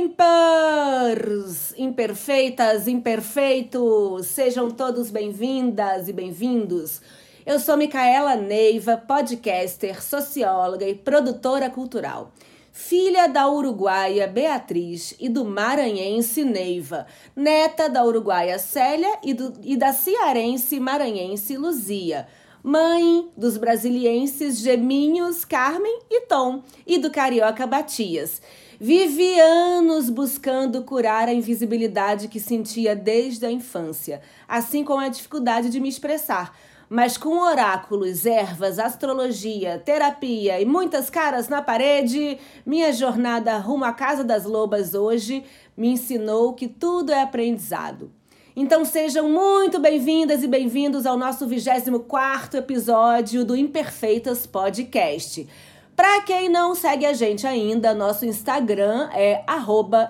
Impers! Imperfeitas, imperfeitos! Sejam todos bem-vindas e bem-vindos. Eu sou Micaela Neiva, podcaster, socióloga e produtora cultural. Filha da uruguaia Beatriz e do maranhense Neiva, neta da uruguaia Célia e, do, e da cearense maranhense Luzia mãe dos brasilienses Geminhos, Carmen e Tom, e do carioca Batias. Vivi anos buscando curar a invisibilidade que sentia desde a infância, assim como a dificuldade de me expressar. Mas com oráculos, ervas, astrologia, terapia e muitas caras na parede, minha jornada rumo à Casa das Lobas hoje me ensinou que tudo é aprendizado. Então sejam muito bem-vindas e bem-vindos ao nosso 24 episódio do Imperfeitas Podcast. Para quem não segue a gente ainda, nosso Instagram é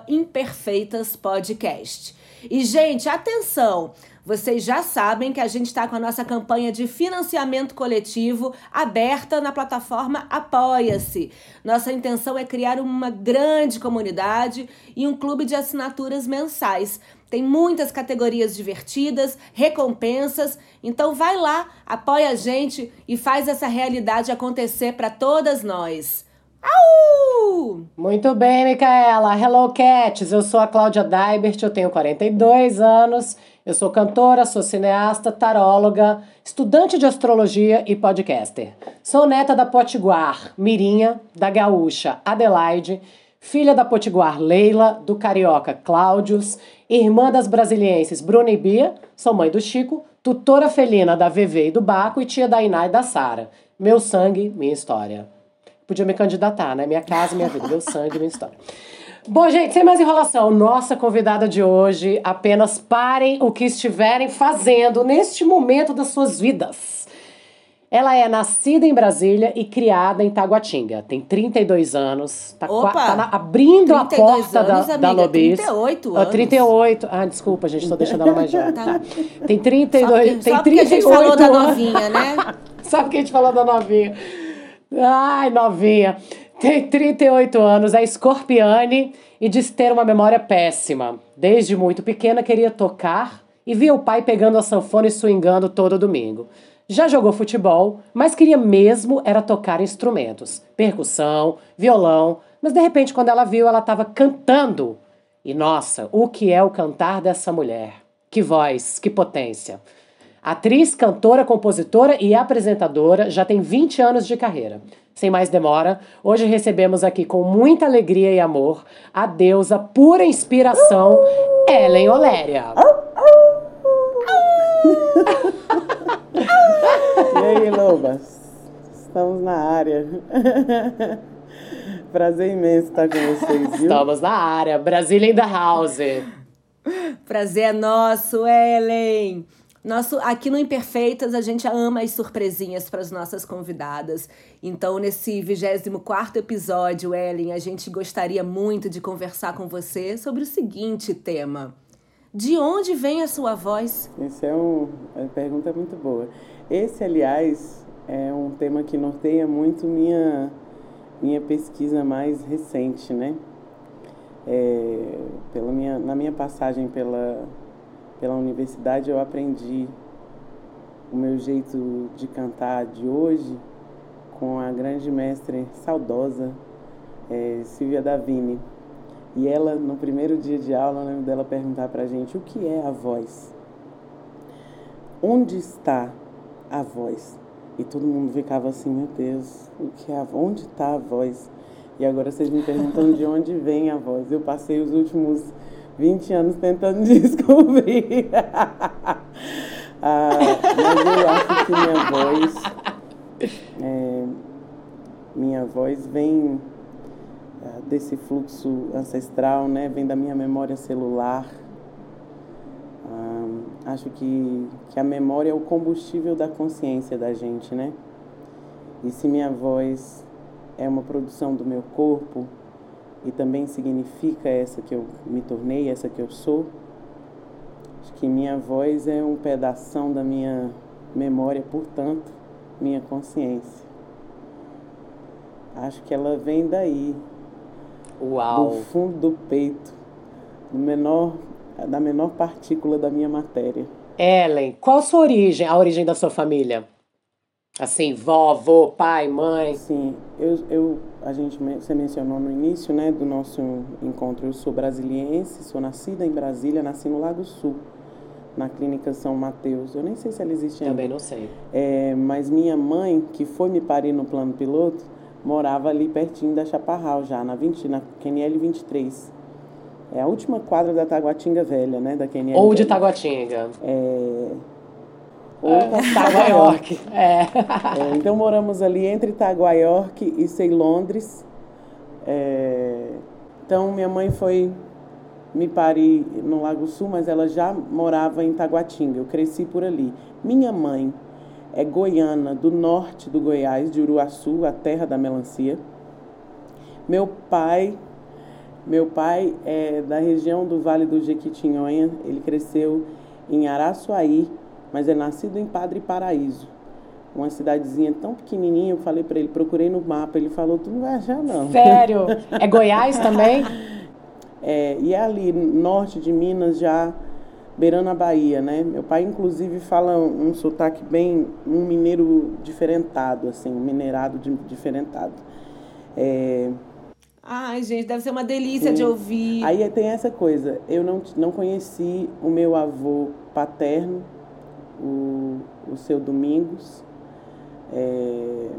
imperfeitaspodcast. E, gente, atenção! Vocês já sabem que a gente está com a nossa campanha de financiamento coletivo aberta na plataforma Apoia-se. Nossa intenção é criar uma grande comunidade e um clube de assinaturas mensais. Tem muitas categorias divertidas, recompensas. Então vai lá, apoia a gente e faz essa realidade acontecer para todas nós. Au! Muito bem, Micaela. Hello, Cats. Eu sou a Cláudia Daibert, eu tenho 42 anos. Eu sou cantora, sou cineasta, taróloga, estudante de astrologia e podcaster. Sou neta da Potiguar, Mirinha, da gaúcha Adelaide, filha da Potiguar Leila, do carioca Cláudios irmã das brasilienses Bruna e Bia, sou mãe do Chico, tutora felina da VV e do Baco e tia da Iná e da Sara. Meu sangue, minha história. Podia me candidatar, né? Minha casa, minha vida, meu sangue, minha história. Bom, gente, sem mais enrolação, nossa convidada de hoje, apenas parem o que estiverem fazendo neste momento das suas vidas. Ela é nascida em Brasília e criada em Taguatinga. Tem 32 anos. Tá, Opa, tá na, abrindo a porta anos, da, amiga, da Lobis. 38 Ah, anos. 38. Ah, desculpa, gente, tô deixando ela mais jovem. Tá. Tem 32, Só tem só porque a 38 gente falou da anos. novinha, né? Sabe que a gente falou da novinha? Ai, novinha. Tem 38 anos, é escorpiane e diz ter uma memória péssima. Desde muito pequena queria tocar e via o pai pegando a sanfona e swingando todo domingo. Já jogou futebol, mas queria mesmo era tocar instrumentos, percussão, violão, mas de repente quando ela viu, ela estava cantando. E nossa, o que é o cantar dessa mulher? Que voz, que potência. Atriz, cantora, compositora e apresentadora, já tem 20 anos de carreira. Sem mais demora, hoje recebemos aqui com muita alegria e amor a deusa pura inspiração, Ellen Oléria. E aí, Lobas? Estamos na área. Prazer imenso estar com vocês, viu? Estamos na área, Brasília in the house. Prazer é nosso, Ellen. Nosso, aqui no Imperfeitas a gente ama as surpresinhas para as nossas convidadas. Então, nesse 24 episódio, Ellen, a gente gostaria muito de conversar com você sobre o seguinte tema: De onde vem a sua voz? Essa é um, uma pergunta muito boa. Esse, aliás, é um tema que norteia muito minha, minha pesquisa mais recente, né? É, pela minha, na minha passagem pela, pela universidade, eu aprendi o meu jeito de cantar de hoje com a grande mestre saudosa é, Silvia Davini. E ela, no primeiro dia de aula, eu lembro dela perguntar pra gente o que é a voz. Onde está a voz? E todo mundo ficava assim, meu Deus, o que é onde está a voz? E agora vocês me perguntam de onde vem a voz. Eu passei os últimos 20 anos tentando descobrir. ah, mas eu acho que minha voz. é, minha voz vem ah, desse fluxo ancestral, né? Vem da minha memória celular. Hum, acho que, que a memória é o combustível da consciência da gente, né? E se minha voz é uma produção do meu corpo e também significa essa que eu me tornei, essa que eu sou, acho que minha voz é um pedaço da minha memória, portanto, minha consciência. Acho que ela vem daí, Uau. do fundo do peito, do menor, da menor partícula da minha matéria. Ellen, qual a sua origem, a origem da sua família? Assim, vó, avô, pai, mãe? Sim, eu, eu, a gente, você mencionou no início né, do nosso encontro, eu sou brasiliense, sou nascida em Brasília, nasci no Lago Sul, na Clínica São Mateus. Eu nem sei se ela existe ainda. Também não sei. É, mas minha mãe, que foi me parir no plano piloto, morava ali pertinho da Chaparral já, na, 20, na QNL 23. É a última quadra da Taguatinga Velha, né? Da QNL Ou de. Taguatinga. É... Ou É, Taguaiorque. É. É, então moramos ali entre Itaguaiorque e Ceilondres. É, então minha mãe foi me parir no Lago Sul, mas ela já morava em Taguatinga. Eu cresci por ali. Minha mãe é goiana, do norte do Goiás, de Uruaçu, a terra da melancia. Meu pai, meu pai é da região do Vale do Jequitinhonha. Ele cresceu em Araçuaí, mas é nascido em Padre Paraíso. Uma cidadezinha tão pequenininha, eu falei para ele, procurei no mapa, ele falou, tu não vai achar não. Sério? É Goiás também? É, e é ali, norte de Minas, já beirando a Bahia, né? Meu pai, inclusive, fala um, um sotaque bem, um mineiro diferentado, assim, um mineirado de, diferentado. É, Ai, gente, deve ser uma delícia de ouvir. Aí tem essa coisa, eu não, não conheci o meu avô paterno, o, o seu Domingos, é,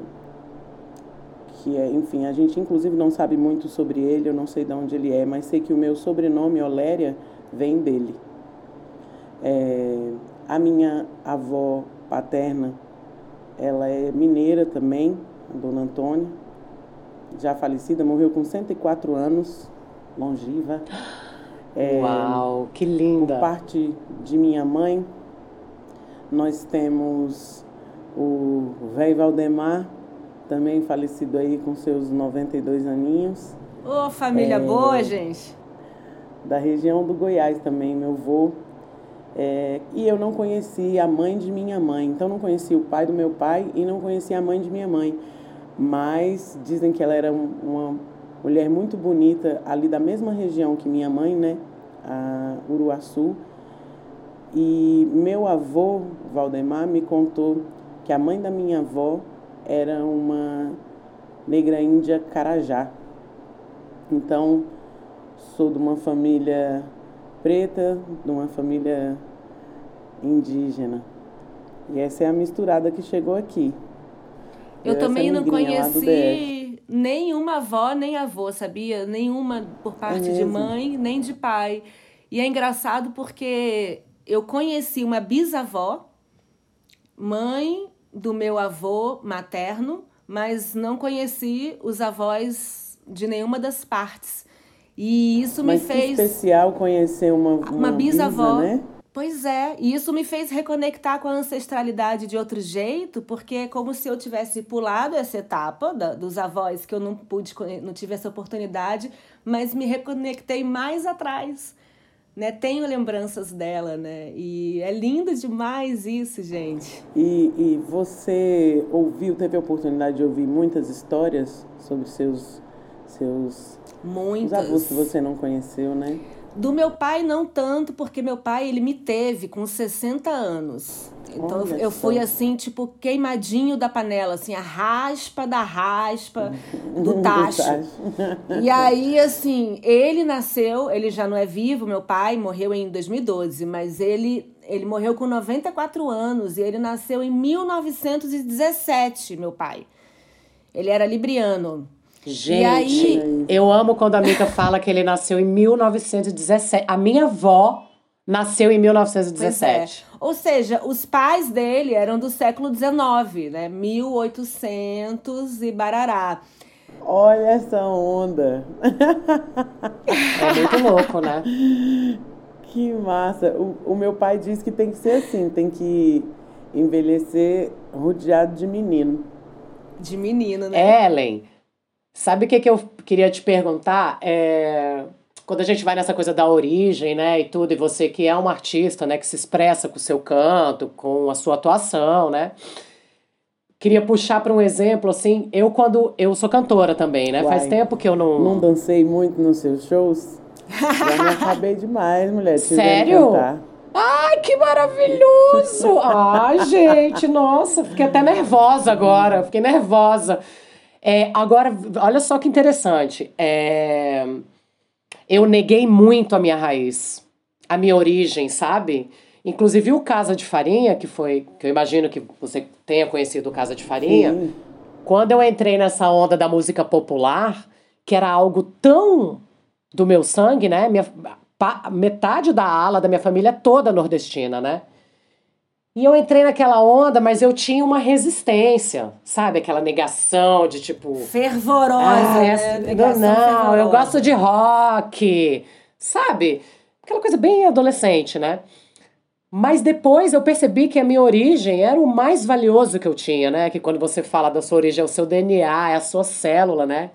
que é, enfim, a gente inclusive não sabe muito sobre ele, eu não sei de onde ele é, mas sei que o meu sobrenome, Oléria, vem dele. É, a minha avó paterna, ela é mineira também, a dona Antônia, já falecida, morreu com 104 anos, longiva. É, Uau, que por linda. parte de minha mãe, nós temos o velho Valdemar, também falecido aí com seus 92 aninhos, Ô, família É. boa, gente. da região do Goiás também, meu avô. É, e eu não conheci a mãe de minha mãe, então não conheci o pai do meu pai e não conheci a mãe de minha mãe. Mas dizem que ela era um- uma mulher muito bonita, ali da mesma região que minha mãe, né? A Uruaçu. E meu avô, Valdemar, me contou que a mãe da minha avó era uma negra índia Carajá. Então, sou de uma família preta, de uma família indígena. E essa é a misturada que chegou aqui. Eu também não conheci nenhuma avó nem avô, sabia? Nenhuma por parte de É mesmo? mãe nem de pai. E é engraçado porque eu conheci uma bisavó, mãe do meu avô materno, mas não conheci os avós de nenhuma das partes. E isso me Mas que fez. especial conhecer uma, uma, Uma bisavó. bisa, né? Pois é, e isso me fez reconectar com a ancestralidade de outro jeito, porque é como se eu tivesse pulado essa etapa da- dos avós que eu não pude, não tive essa oportunidade, mas me reconectei mais atrás, né? Tenho lembranças dela, né? E é lindo demais isso, gente. E, e você ouviu, teve a oportunidade de ouvir muitas histórias sobre seus, seus avós que você não conheceu, né? Do meu pai, não tanto, porque meu pai, ele me teve com 60 anos. Então Olha eu fui só. assim, tipo, queimadinho da panela, assim, a raspa da raspa do tacho. E aí, assim, ele nasceu, ele já não é vivo, meu pai morreu em 2012, mas ele, ele morreu com 94 anos e ele nasceu em 1917, meu pai. Ele era libriano. Gente, aí- eu amo quando a Mica fala que ele nasceu em 1917. A minha avó nasceu em Pois é. 1917. Ou seja, os pais dele eram do século XIX, né? 1800 e barará. Olha essa onda. É muito louco, né? Que massa. O, o meu pai diz que tem que ser assim, tem que envelhecer rodeado de menino. De menino, né? Ellen, sabe o que, que eu queria te perguntar? É, quando a gente vai nessa coisa da origem, né, e tudo, e você que é um artista, né, que se expressa com o seu canto, com a sua atuação, né? Queria puxar para um exemplo, assim, eu quando. Eu sou cantora também, né? Uai, Faz tempo que eu não. Não dancei muito nos seus shows? Já me acabei demais, mulher. Sério? Ai, que maravilhoso! Ai, gente, nossa, fiquei até nervosa agora, fiquei nervosa. É, agora, olha só que interessante. É, eu neguei muito a minha raiz, a minha origem, sabe? Inclusive o Casa de Farinha, que foi, que eu imagino que você tenha conhecido o Casa de Farinha, Sim. quando eu entrei nessa onda da música popular, que era algo tão do meu sangue, né? Minha, metade da ala da minha família é toda nordestina, né? E eu entrei naquela onda, mas eu tinha uma resistência, sabe? Aquela negação de tipo. Fervorosa, Ah, né? essa- Negação não, eu fervorosa. gosto de rock, sabe? Aquela coisa bem adolescente, né? Mas depois eu percebi que a minha origem era o mais valioso que eu tinha, né? Que quando você fala da sua origem é o seu DNA, é a sua célula, né?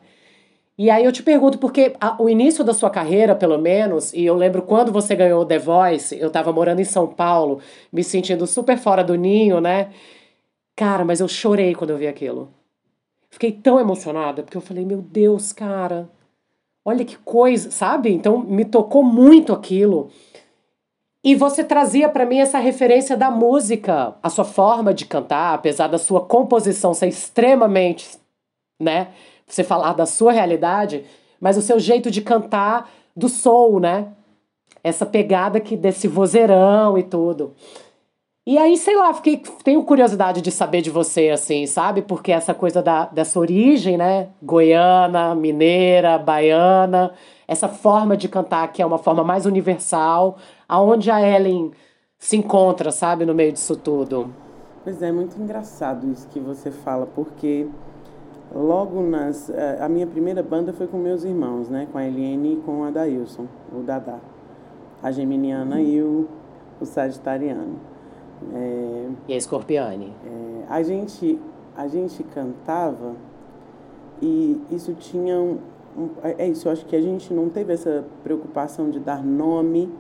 E aí eu te pergunto, porque a- o início da sua carreira, pelo menos, e eu lembro quando você ganhou o The Voice, eu tava morando em São Paulo, me sentindo super fora do ninho, né? Cara, mas eu chorei quando eu vi aquilo. Fiquei tão emocionada, porque eu falei, meu Deus, cara, olha que coisa, sabe? Então me tocou muito aquilo. E você trazia pra mim essa referência da música, a sua forma de cantar, apesar da sua composição ser extremamente, né? Você falar da sua realidade, mas o seu jeito de cantar do soul, né? Essa pegada que desse vozeirão e tudo. E aí, sei lá, fiquei, tenho curiosidade de saber de você, assim, sabe? Porque essa coisa da, dessa origem, né? Goiana, mineira, baiana, essa forma de cantar que é uma forma mais universal, aonde a Ellen se encontra, sabe, no meio disso tudo. Pois é, muito engraçado isso que você fala, porque logo nas. eh, A minha primeira banda foi com meus irmãos, né? Com a Eliane e com a Dailson, o Dadá. A Geminiana e o, o Sagitariano. É, E a Scorpiane. é, a, gente, a gente cantava e isso tinha um, um- É é isso, eu acho que a gente não teve essa preocupação de dar nome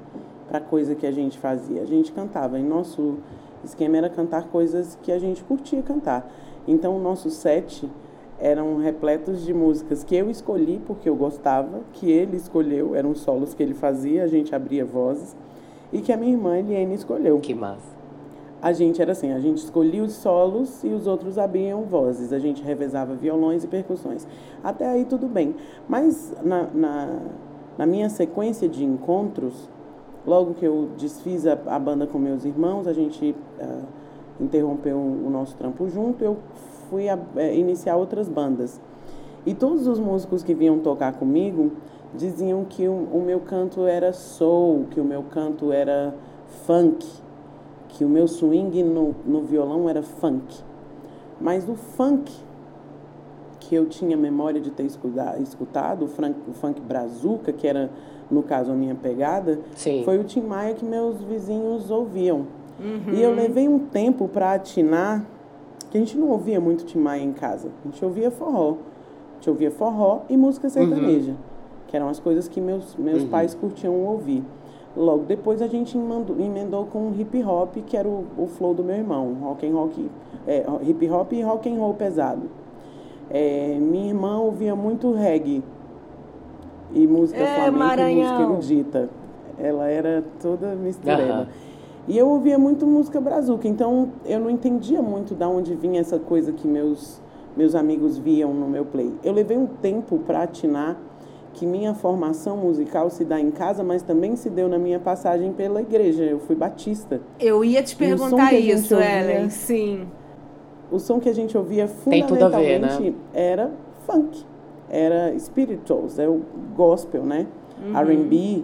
para coisa que a gente fazia. A gente cantava. E nosso esquema era cantar coisas que a gente curtia cantar. Então, o nosso set eram repletos de músicas que eu escolhi porque eu gostava, que ele escolheu, eram solos que ele fazia, a gente abria vozes, e que a minha irmã Eliane escolheu. Que massa. A gente era assim, a gente escolhia os solos e os outros abriam vozes. A gente revezava violões e percussões. Até aí tudo bem. Mas na, na, na minha sequência de encontros, logo que eu desfiz a, a banda com meus irmãos, a gente ah, interrompeu o nosso trampo junto, eu fui a- eh, iniciar outras bandas. E todos os músicos que vinham tocar comigo diziam que o, o meu canto era soul, que o meu canto era funk, que o meu swing no, no violão era funk. Mas o funk que eu tinha memória de ter escuta- escutado, o, fran- o funk brazuca, que era, no caso, a minha pegada, Sim. foi o Tim Maia que meus vizinhos ouviam. E eu levei um tempo para atinar, que a gente não ouvia muito Tim Maia em casa. A gente ouvia forró. A gente ouvia forró e música sertaneja, que eram as coisas que meus, meus pais curtiam ouvir. Logo depois a gente emendou, emendou com hip hop, que era o, o flow do meu irmão, rock and rock, é, hip hop e rock and roll pesado. É, minha irmã ouvia muito reggae e música É, flamenca e música erudita. Ela era toda mistureba. Aham. E eu ouvia muito música brazuca, então eu não entendia muito da onde vinha essa coisa que meus, meus amigos viam no meu play. Eu levei um tempo para atinar que minha formação musical se dá em casa, mas também se deu na minha passagem pela igreja. Eu fui batista. Eu ia te perguntar isso, ouvia- Ellen. Sim. O som que a gente ouvia a ver, fundamentalmente era funk, era spirituals, é o gospel, né? Uhum. R&B,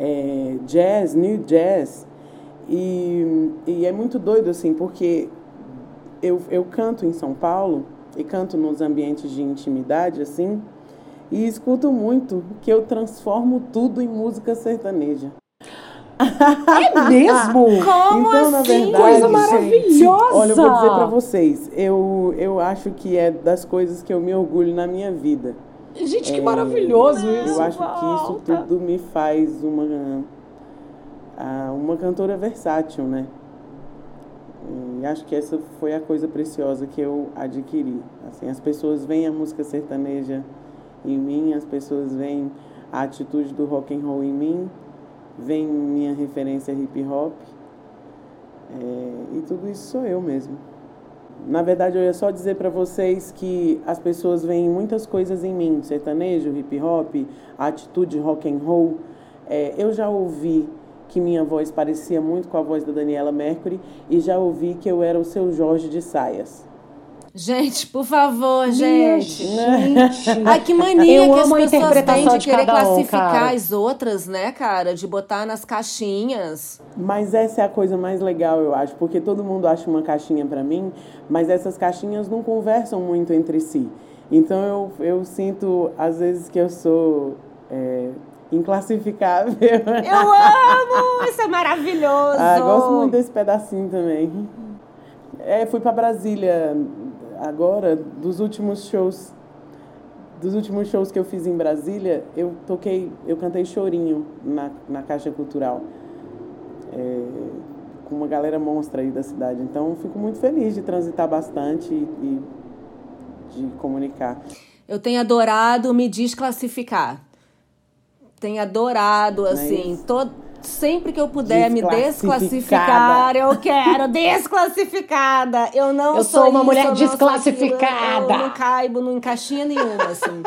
é, jazz, new jazz. E, e é muito doido, assim, porque eu, eu canto em São Paulo e canto nos ambientes de intimidade, assim, e escuto muito que eu transformo tudo em música sertaneja. É mesmo? Como Então, na assim? verdade, Coisa gente, maravilhosa! Olha, eu vou dizer pra vocês, eu, eu acho que é das coisas que eu me orgulho na minha vida. Gente, que maravilhoso isso. Eu acho que isso volta. tudo me faz uma, uma cantora versátil, né? E acho que essa foi a coisa preciosa que eu adquiri. Assim, as pessoas veem a música sertaneja em mim, as pessoas veem a atitude do rock and roll em mim, veem minha referência hip hop. É, e tudo isso sou eu mesmo. Na verdade, eu ia só dizer para vocês que as pessoas veem muitas coisas em mim, sertanejo, hip hop, a atitude rock and roll. É, eu já ouvi que minha voz parecia muito com a voz da Daniela Mercury e já ouvi que eu era o seu Jorge de saias. Gente, por favor, Minha gente. gente. Ai, que mania Eu que as amo pessoas têm de de querer um, classificar cara. as outras, né, cara? De botar nas caixinhas. Mas essa é a coisa mais legal, eu acho, porque todo mundo acha uma caixinha para mim, mas essas caixinhas não conversam muito entre si. Então eu, eu sinto, às vezes, que eu sou é, inclassificável. Eu amo! Isso é maravilhoso! Ah, gosto muito desse pedacinho também. É, fui para Brasília agora, dos últimos shows, dos últimos shows que eu fiz em Brasília, eu toquei, eu cantei chorinho na, na Caixa Cultural. É, com uma galera monstra aí da cidade. Então, fico muito feliz de transitar bastante e, e de comunicar. Eu tenho adorado me desclassificar. Tenho adorado, assim, isso? todo, sempre que eu puder me desclassificar, eu quero desclassificada. Eu não Eu sou sou uma isso, mulher eu não aquilo, desclassificada. Eu, não caibo em caixinha nenhuma, assim.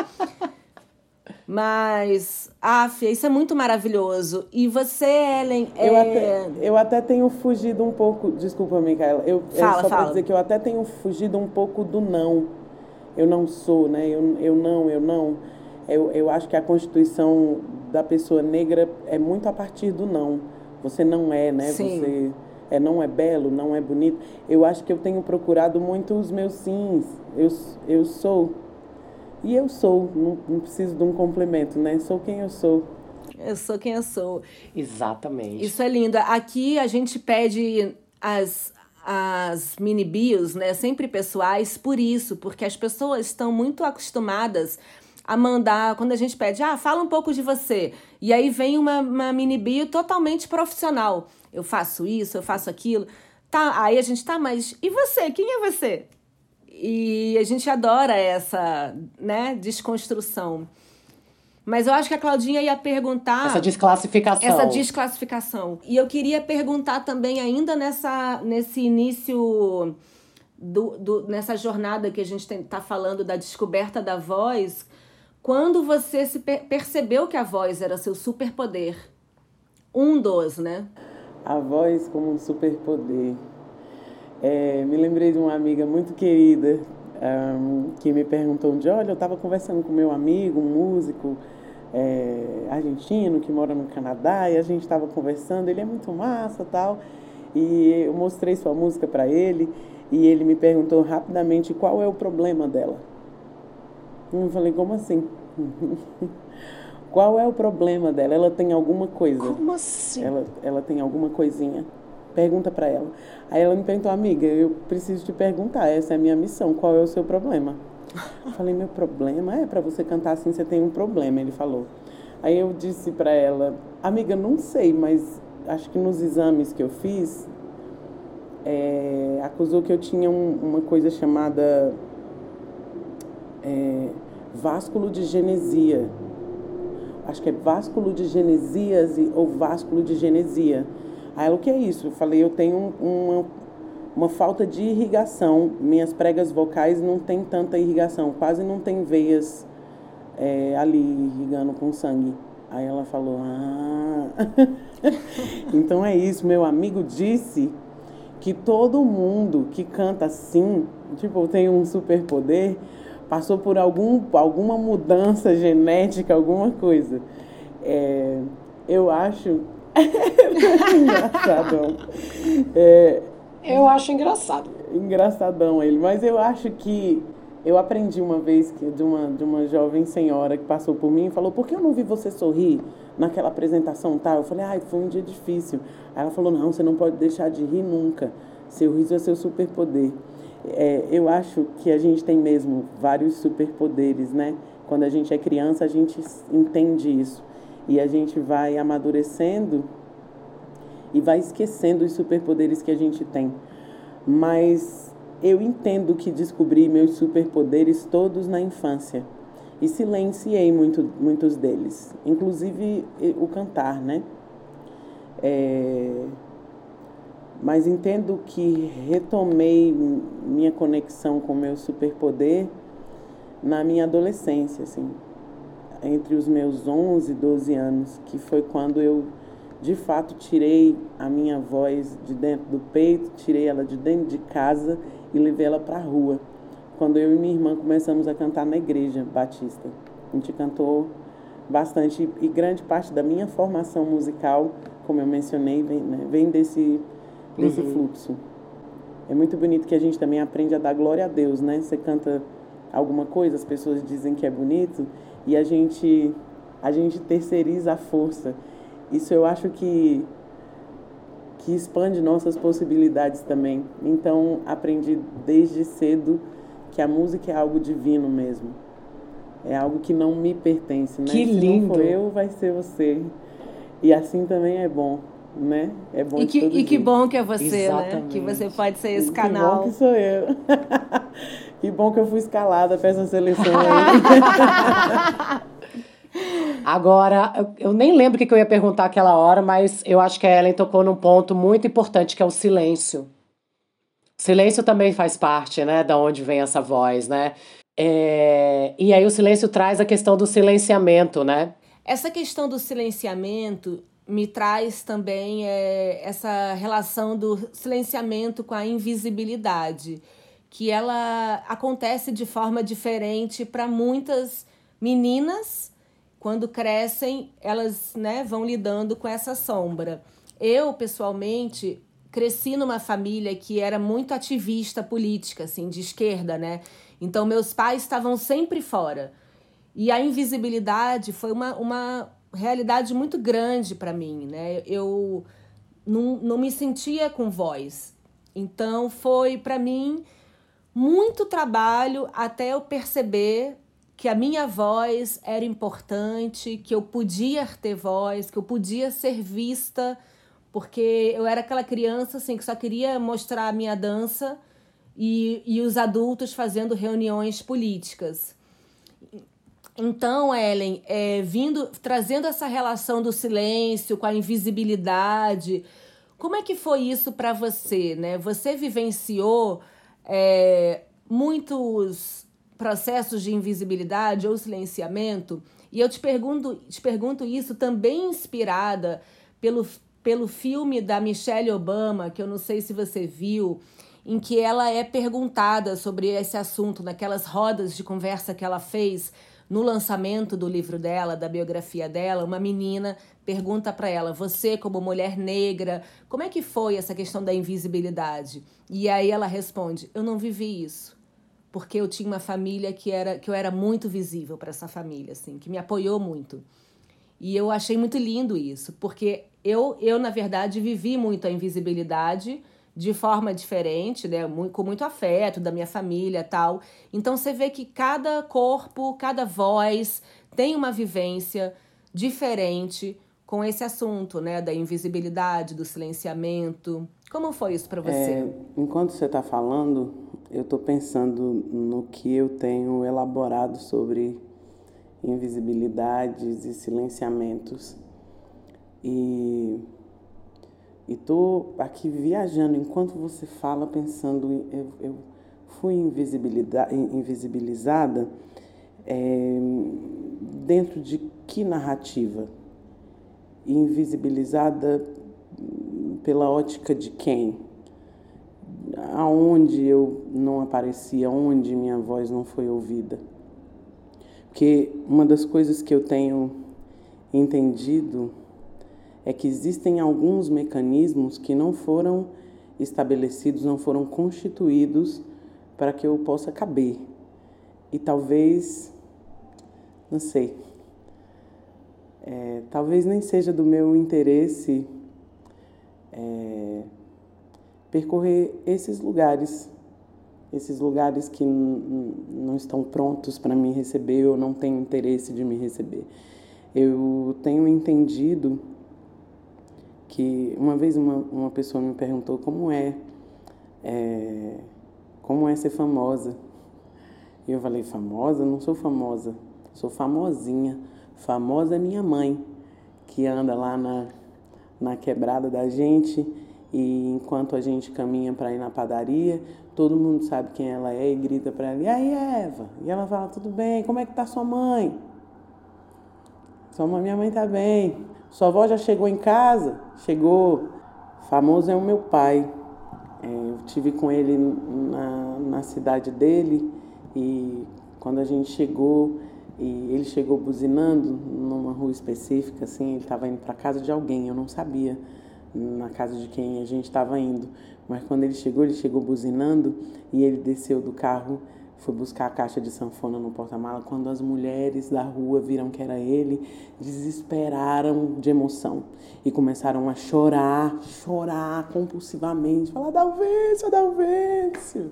Mas, af, isso é muito maravilhoso. E você, Ellen, Eu, é... até, eu até tenho fugido um pouco. Desculpa, Micaela. Eu, é Fala, só fala. dizer que eu até tenho fugido um pouco do não. Eu não sou, né? Eu, eu não, eu não. Eu, eu acho que a constituição da pessoa negra é muito a partir do não. Você não é, né? Sim. Você é, não é belo, não é bonito. Eu acho que eu tenho procurado muito os meus sims. Eu, eu sou. E eu sou. Não, não preciso de um complemento, né? Sou quem eu sou. eu sou quem eu sou. Exatamente. Isso é lindo. Aqui a gente pede as, as mini bios, né? Sempre pessoais, por isso, porque as pessoas estão muito acostumadas a mandar, quando a gente pede, ah, fala um pouco de você. E aí vem uma, uma mini bio totalmente profissional. Eu faço isso, eu faço aquilo. Tá, aí a gente tá, mas e você? Quem é você? E a gente adora essa, né, desconstrução. Mas eu acho que a Claudinha ia perguntar Essa desclassificação. essa desclassificação. E eu queria perguntar também, ainda nessa, nesse início, do, do, nessa jornada que a gente está falando da descoberta da voz, quando você se per- percebeu que a voz era seu superpoder? Um dos, né? A voz como um superpoder. É, me lembrei de uma amiga muito querida ahm, que me perguntou um dia, olha, eu estava conversando com meu amigo, um músico é, argentino que mora no Canadá, e a gente estava conversando, ele é muito massa tal, e eu mostrei sua música para ele, e ele me perguntou rapidamente qual é o problema dela. Eu falei, como assim? qual é o problema dela? Ela tem alguma coisa? Como assim? Ela, ela tem alguma coisinha? Pergunta pra ela. Aí ela me perguntou, amiga, eu preciso te perguntar, essa é a minha missão, qual é o seu problema? Eu falei, meu problema é para você cantar assim, você tem um problema, ele falou. Aí eu disse pra ela, amiga, não sei, mas acho que nos exames que eu fiz, é, acusou que eu tinha um- uma coisa chamada é, vásculo de genesia. Acho que é vásculo de genesíase ou vásculo de genesia. Aí ela, o que é isso? Eu falei, eu tenho um- uma, uma falta de irrigação. Minhas pregas vocais não tem tanta irrigação, quase não tem veias é, ali irrigando com sangue. Aí ela falou, ah, então é isso. Meu amigo disse que todo mundo que canta assim, tipo, tem um superpoder, passou por algum, alguma mudança genética, alguma coisa. É, eu acho. engraçadão. É, Eu acho engraçado. engraçadão ele, mas eu acho que eu aprendi uma vez que de uma, de uma jovem senhora que passou por mim e falou: Por que eu não vi você sorrir naquela apresentação tal. Eu falei, ai, foi um dia difícil. Aí ela falou, não, você não pode deixar de rir nunca. Seu riso é seu superpoder. É, eu acho que a gente tem mesmo vários superpoderes, né? Quando a gente é criança, a gente entende isso. E a gente vai amadurecendo e vai esquecendo os superpoderes que a gente tem. Mas eu entendo que descobri meus superpoderes todos na infância e silenciei muito, muitos deles, inclusive o cantar, né? É, mas entendo que retomei minha conexão com meu superpoder na minha adolescência, assim, entre os meus 11 e 12 anos, que foi quando eu de fato tirei a minha voz de dentro do peito, tirei ela de dentro de casa e levei ela para a rua. Quando eu e minha irmã começamos a cantar na igreja batista. A gente cantou bastante e grande parte da minha formação musical, como eu mencionei, vem, né, vem desse, desse uhum. fluxo. É muito bonito que a gente também aprende a dar glória a Deus, né? Você canta alguma coisa, as pessoas dizem que é bonito e a gente a gente terceiriza a força. Isso eu acho que que expande nossas possibilidades também. Então, aprendi desde cedo que a música é algo divino mesmo. É algo que não me pertence, né? Que Se lindo. não for eu, vai ser você. E assim também é bom, né? É bom E que, e que bom que é você, Exatamente. né? Que você pode ser esse que canal. bom que sou eu. que bom que eu fui escalada para essa seleção aí. Agora, eu, eu nem lembro o que, que eu ia perguntar aquela hora, mas eu acho que a Ellen tocou num ponto muito importante, que é o silêncio. Silêncio também faz parte, né, da onde vem essa voz, né? É, e aí o silêncio traz a questão do silenciamento, né? Essa questão do silenciamento me traz também é, essa relação do silenciamento com a invisibilidade, que ela acontece de forma diferente para muitas meninas. Quando crescem, elas né, vão lidando com essa sombra. Eu, pessoalmente, cresci numa família que era muito ativista política, assim, de esquerda, né? Então, meus pais estavam sempre fora. E a invisibilidade foi uma, uma realidade muito grande para mim, né? Eu não, não me sentia com voz. Então, foi para mim muito trabalho até eu perceber que a minha voz era importante, que eu podia ter voz, que eu podia ser vista, porque eu era aquela criança assim que só queria mostrar a minha dança e, e os adultos fazendo reuniões políticas. Então, Ellen, é, vindo trazendo essa relação do silêncio com a invisibilidade, como é que foi isso para você, né? Você vivenciou é, muitos processos de invisibilidade ou silenciamento? E eu te pergunto, te pergunto isso também inspirada pelo, pelo filme da Michelle Obama, que eu não sei se você viu, em que ela é perguntada sobre esse assunto, naquelas rodas de conversa que ela fez no lançamento do livro dela, da biografia dela, uma menina pergunta para ela: "Você como mulher negra, como é que foi essa questão da invisibilidade?" E aí ela responde: "Eu não vivi isso." Porque eu tinha uma família que era que eu era muito visível para essa família, assim, que me apoiou muito. E eu achei muito lindo isso, porque eu eu na verdade vivi muito a invisibilidade de forma diferente, né, com muito afeto da minha família, tal. Então você vê que cada corpo, cada voz tem uma vivência diferente com esse assunto, né, da invisibilidade, do silenciamento. Como foi isso para você? É, enquanto você está falando, eu estou pensando no que eu tenho elaborado sobre invisibilidades e silenciamentos. E e tô aqui viajando enquanto você fala, pensando, eu, eu fui invisibilizada é, dentro de que narrativa? Invisibilizada pela ótica de quem? Aonde eu não apareci, aonde minha voz não foi ouvida? Porque uma das coisas que eu tenho entendido é que existem alguns mecanismos que não foram estabelecidos, não foram constituídos para que eu possa caber. E talvez, não sei, é, talvez nem seja do meu interesse é, percorrer esses lugares, esses lugares que não estão prontos para me receber ou não têm interesse de me receber. Eu tenho entendido que uma vez uma, uma pessoa me perguntou como é, é como é ser famosa. E eu falei, famosa? Não sou famosa, sou famosinha. Famosa é minha mãe, que anda lá na, na quebrada da gente e enquanto a gente caminha para ir na padaria, todo mundo sabe quem ela é e grita para ela: "E aí, Eva?" E ela fala: "Tudo bem? Como é que tá sua mãe?" Sua mãe, minha mãe tá bem. Sua avó já chegou em casa? Chegou. Famoso é o meu pai. É, eu tive com ele na, na cidade dele e quando a gente chegou e ele chegou buzinando numa rua específica, assim, ele estava indo para casa de alguém, eu não sabia na casa de quem a gente estava indo. Mas quando ele chegou, ele chegou buzinando e ele desceu do carro, foi buscar a caixa de sanfona no porta-mala. Quando as mulheres da rua viram que era ele, desesperaram de emoção e começaram a chorar, chorar compulsivamente, falar: Dalvêncio, Dalvêncio.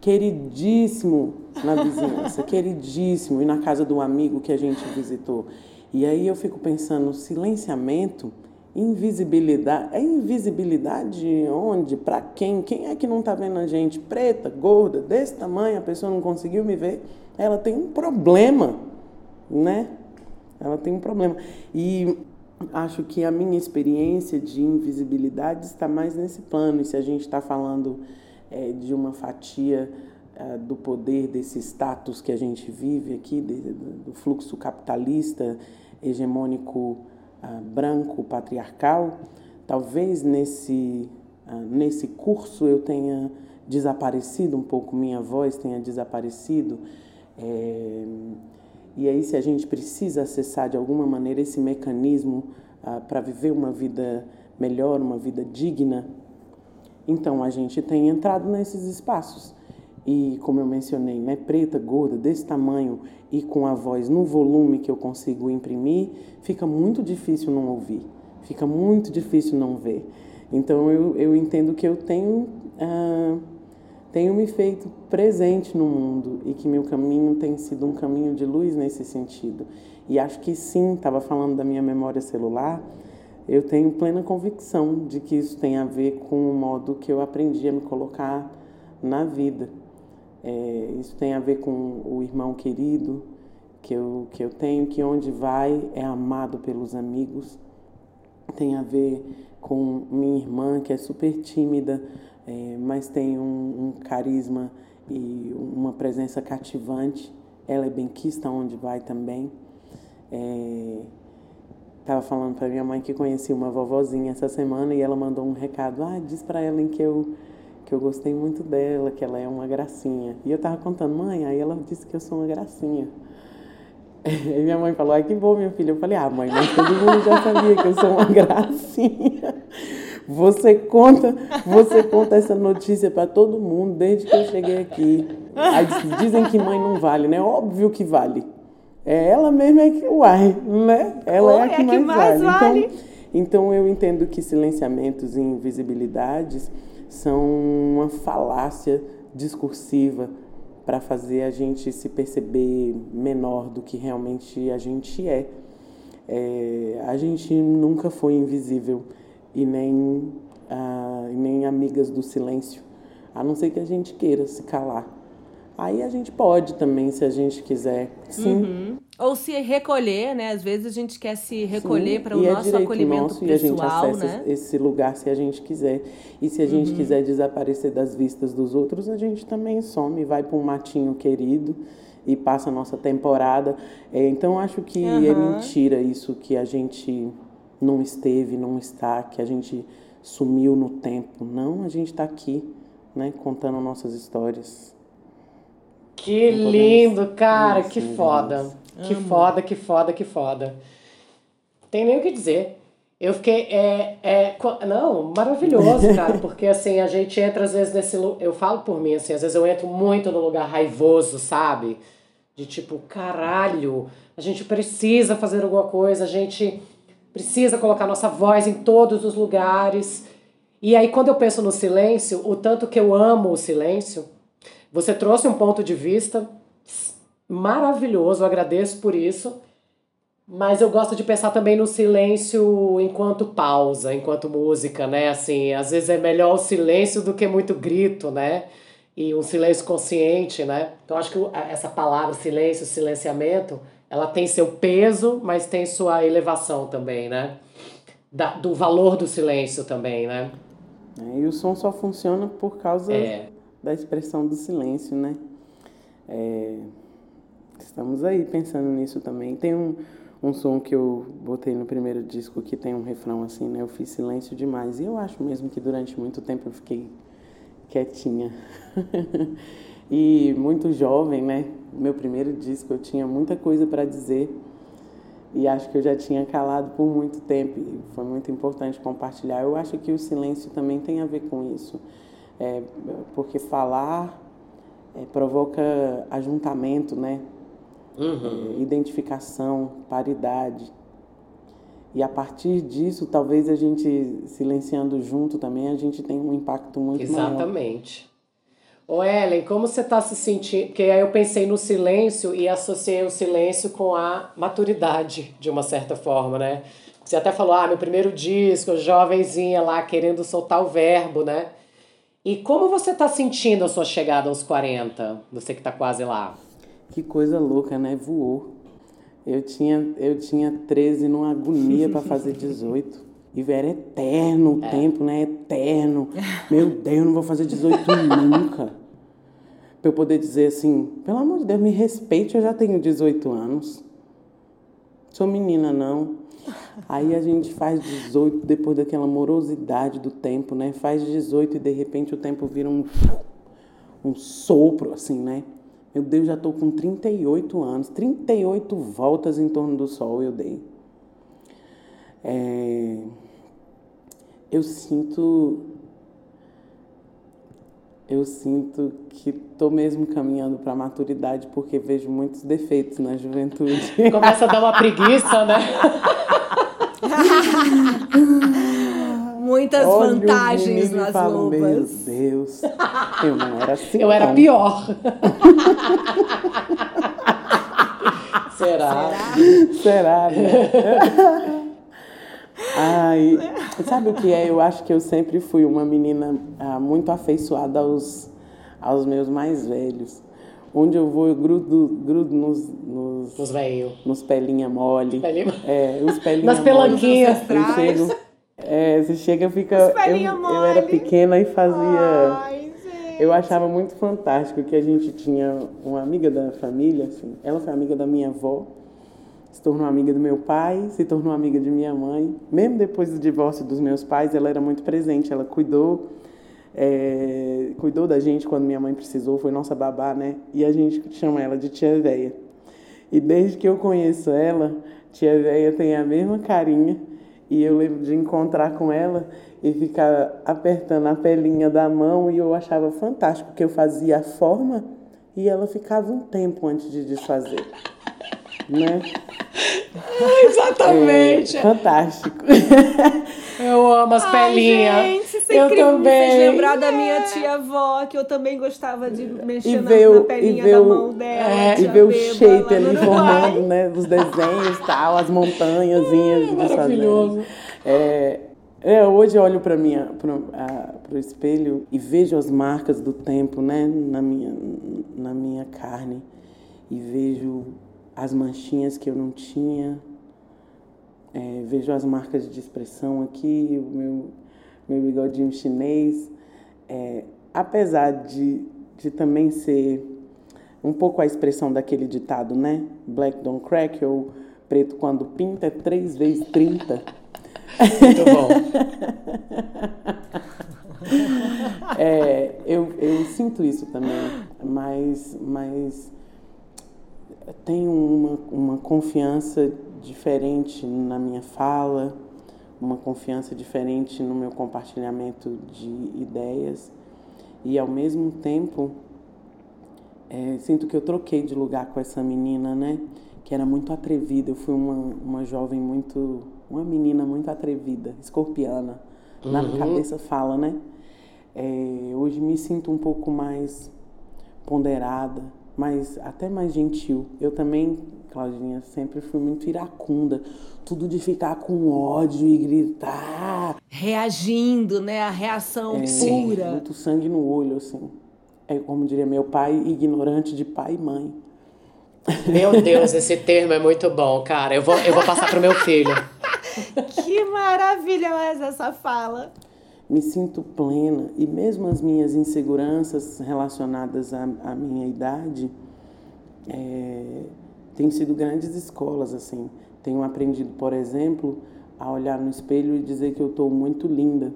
Queridíssimo na vizinhança, queridíssimo, e na casa do amigo que a gente visitou. E aí eu fico pensando: silenciamento Invisibilidade. É invisibilidade onde? Para quem? Quem é que não está vendo a gente? Preta, gorda, desse tamanho, a pessoa não conseguiu me ver. Ela tem um problema, né? Ela tem um problema. E acho que a minha experiência de invisibilidade está mais nesse plano. E se a gente está falando é, de uma fatia é, do poder desse status que a gente vive aqui, de, do fluxo capitalista hegemônico uh, branco patriarcal, talvez nesse, uh, nesse curso eu tenha desaparecido um pouco, minha voz tenha desaparecido. É, e aí, se a gente precisa acessar de alguma maneira esse mecanismo uh, para viver uma vida melhor, uma vida digna, então a gente tem entrado nesses espaços e como eu mencionei, né, preta, gorda, desse tamanho e com a voz no volume que eu consigo imprimir, fica muito difícil não ouvir, fica muito difícil não ver. Então eu, eu entendo que eu tenho, ah, tenho me feito presente no mundo e que meu caminho tem sido um caminho de luz nesse sentido. E acho que sim, estava falando da minha memória celular, eu tenho plena convicção de que isso tem a ver com o modo que eu aprendi a me colocar na vida. É, isso tem a ver com o irmão querido que eu, que eu tenho, que onde vai é amado pelos amigos. Tem a ver com minha irmã, que é super tímida, é, mas tem um, um, carisma e uma presença cativante. Ela é benquista onde vai também. É, Tava falando para minha mãe que conheci uma vovozinha essa semana e ela mandou um recado. Ah, diz para ela em que eu que eu gostei muito dela, que ela é uma gracinha. E eu tava contando, mãe, aí ela disse que eu sou uma gracinha. E minha mãe falou, ai que bom, minha filha. Eu falei, ah, mãe, mas todo mundo já sabia que eu sou uma gracinha. Você conta, você conta essa notícia para todo mundo desde que eu cheguei aqui. Aí dizem que mãe não vale, né? Óbvio que vale. É ela mesma é que uai, né? Ela é a que, é mais, mais, vale. vale. Então, então eu entendo que silenciamentos e invisibilidades são uma falácia discursiva para fazer a gente se perceber menor do que realmente a gente é. é a gente nunca foi invisível e nem, ah, nem amigas do silêncio, a não ser que a gente queira se calar. Aí a gente pode também, se a gente quiser. Sim. Uhum. Ou se recolher, né? Às vezes a gente quer se recolher para o é nosso acolhimento nosso, pessoal, e a gente acessa né? esse lugar se a gente quiser. E se a gente uhum. quiser desaparecer das vistas dos outros, a gente também some, vai para um matinho querido e passa a nossa temporada. É, então acho que uhum. é mentira isso que a gente não esteve, não está, que a gente sumiu no tempo. Não, a gente está aqui, né, contando nossas histórias. Que lindo, cara, que foda. Que foda, que foda, que foda. Tem nem o que dizer. Eu fiquei. É, é, não, maravilhoso, cara, porque assim, a gente entra às vezes nesse. Eu falo por mim, assim, às vezes eu entro muito no lugar raivoso, sabe? De tipo, caralho, a gente precisa fazer alguma coisa, a gente precisa colocar nossa voz em todos os lugares. E aí, quando eu penso no silêncio, o tanto que eu amo o silêncio, você trouxe um ponto de vista maravilhoso, agradeço por isso. Mas eu gosto de pensar também no silêncio enquanto pausa, enquanto música, né? Assim, às vezes é melhor o silêncio do que muito grito, né? E um silêncio consciente, né? Então acho que essa palavra silêncio, silenciamento, ela tem seu peso, mas tem sua elevação também, né? Da, do valor do silêncio também, né? É, e o som só funciona por causa é. Da expressão do silêncio, né? É, estamos aí pensando nisso também. Tem um, um som que eu botei no primeiro disco que tem um refrão assim, né? Eu fiz silêncio demais. E eu acho mesmo que durante muito tempo eu fiquei quietinha. e muito jovem, né? Meu primeiro disco eu tinha muita coisa para dizer. E acho que eu já tinha calado por muito tempo. E foi muito importante compartilhar. Eu acho que o silêncio também tem a ver com isso. É, porque falar é, provoca ajuntamento, né? uhum. é, identificação, paridade. E a partir disso, talvez a gente silenciando junto também, a gente tem um impacto muito Exatamente. maior. Exatamente. Ô Ellen, como você está se sentindo? Porque aí eu pensei no silêncio e associei o silêncio com a maturidade, de uma certa forma, né? Você até falou, ah, meu primeiro disco, jovenzinha lá, querendo soltar o verbo, né? E como você está sentindo a sua chegada aos 40? Você que está quase lá. Que coisa louca, né? Voou. Eu tinha, eu tinha 13 numa agonia para fazer 18. E era eterno o é. tempo, né? Eterno. Meu Deus, não vou fazer 18 nunca. Pra eu poder dizer assim, pelo amor de Deus, me respeite, eu já tenho 18 anos. Sou menina, não. Aí a gente faz 18 depois daquela morosidade do tempo, né? Faz 18 e de repente o tempo vira um, um sopro, assim, né? Meu Deus, já estou com 38 anos, 38 voltas em torno do Sol eu dei. É, eu sinto. Eu sinto que estou mesmo caminhando para a maturidade porque vejo muitos defeitos na juventude. Começa a dar uma preguiça, né? muitas Olha vantagens nas fala, luvas. Meu Deus, eu não era assim. Eu não. era pior. Será? Será, né? Ai, sabe o que é? Eu acho que eu sempre fui uma menina ah, muito afeiçoada aos, aos meus mais velhos. Onde eu vou, eu grudo, grudo nos. Nos, nos velhos. Nos pelinha mole. Pelinha... É, os pelinha Nas pelanquinhas. Eu chego, é, você chega e fica. Eu, eu, era pequena e fazia. Ai, eu achava muito fantástico que a gente tinha uma amiga da família, assim. Ela foi amiga da minha avó, se tornou amiga do meu pai, se tornou amiga de minha mãe. Mesmo depois do divórcio dos meus pais, ela era muito presente, ela cuidou. É, cuidou da gente quando minha mãe precisou, foi nossa babá, né? E a gente chama ela de tia véia. E desde que eu conheço ela, tia véia tem a mesma carinha e eu lembro de encontrar com ela e ficar apertando a pelinha da mão e eu achava fantástico que eu fazia a forma e ela ficava um tempo antes de desfazer. Né? Exatamente. É, fantástico. Eu amo as Ai, pelinhas. Gente, eu incrível. também. Me fez lembrar da minha tia avó, que eu também gostava de mexer na, na pelinha da mão dela. É, e ver o shape ali formando, né? Os desenhos e tal, as montanhazinhas. Maravilhoso. É, é, hoje eu olho para minha para o espelho e vejo as marcas do tempo, né, na minha na minha carne e vejo as manchinhas que eu não tinha, é, vejo as marcas de expressão aqui, o meu, meu bigodinho chinês. É, apesar de, de também ser um pouco a expressão daquele ditado, né? Black don't crack, ou preto quando pinta é três vezes trinta. Muito bom. é, eu, eu sinto isso também, mas, mas tenho uma, uma confiança diferente na minha fala, uma confiança diferente no meu compartilhamento de ideias e ao mesmo tempo é, sinto que eu troquei de lugar com essa menina, né? Que era muito atrevida. Eu fui uma, uma jovem muito. Uma menina muito atrevida, escorpiana. Na Uhum. cabeça fala, né? É, hoje me sinto um pouco mais ponderada, mais, até mais gentil. Eu também, Claudinha, sempre fui muito iracunda. Tudo de ficar com ódio e gritar. Reagindo, né? A reação É, pura. Muito sangue no olho, assim. É como diria meu pai, ignorante de pai e mãe. Meu Deus, esse termo é muito bom, cara. Eu vou, eu vou passar pro meu filho. Que maravilhosa essa fala. Me sinto plena e mesmo as minhas inseguranças relacionadas à, à minha idade é, têm sido grandes escolas, assim. Tenho aprendido, por exemplo, a olhar no espelho e dizer que eu estou muito linda.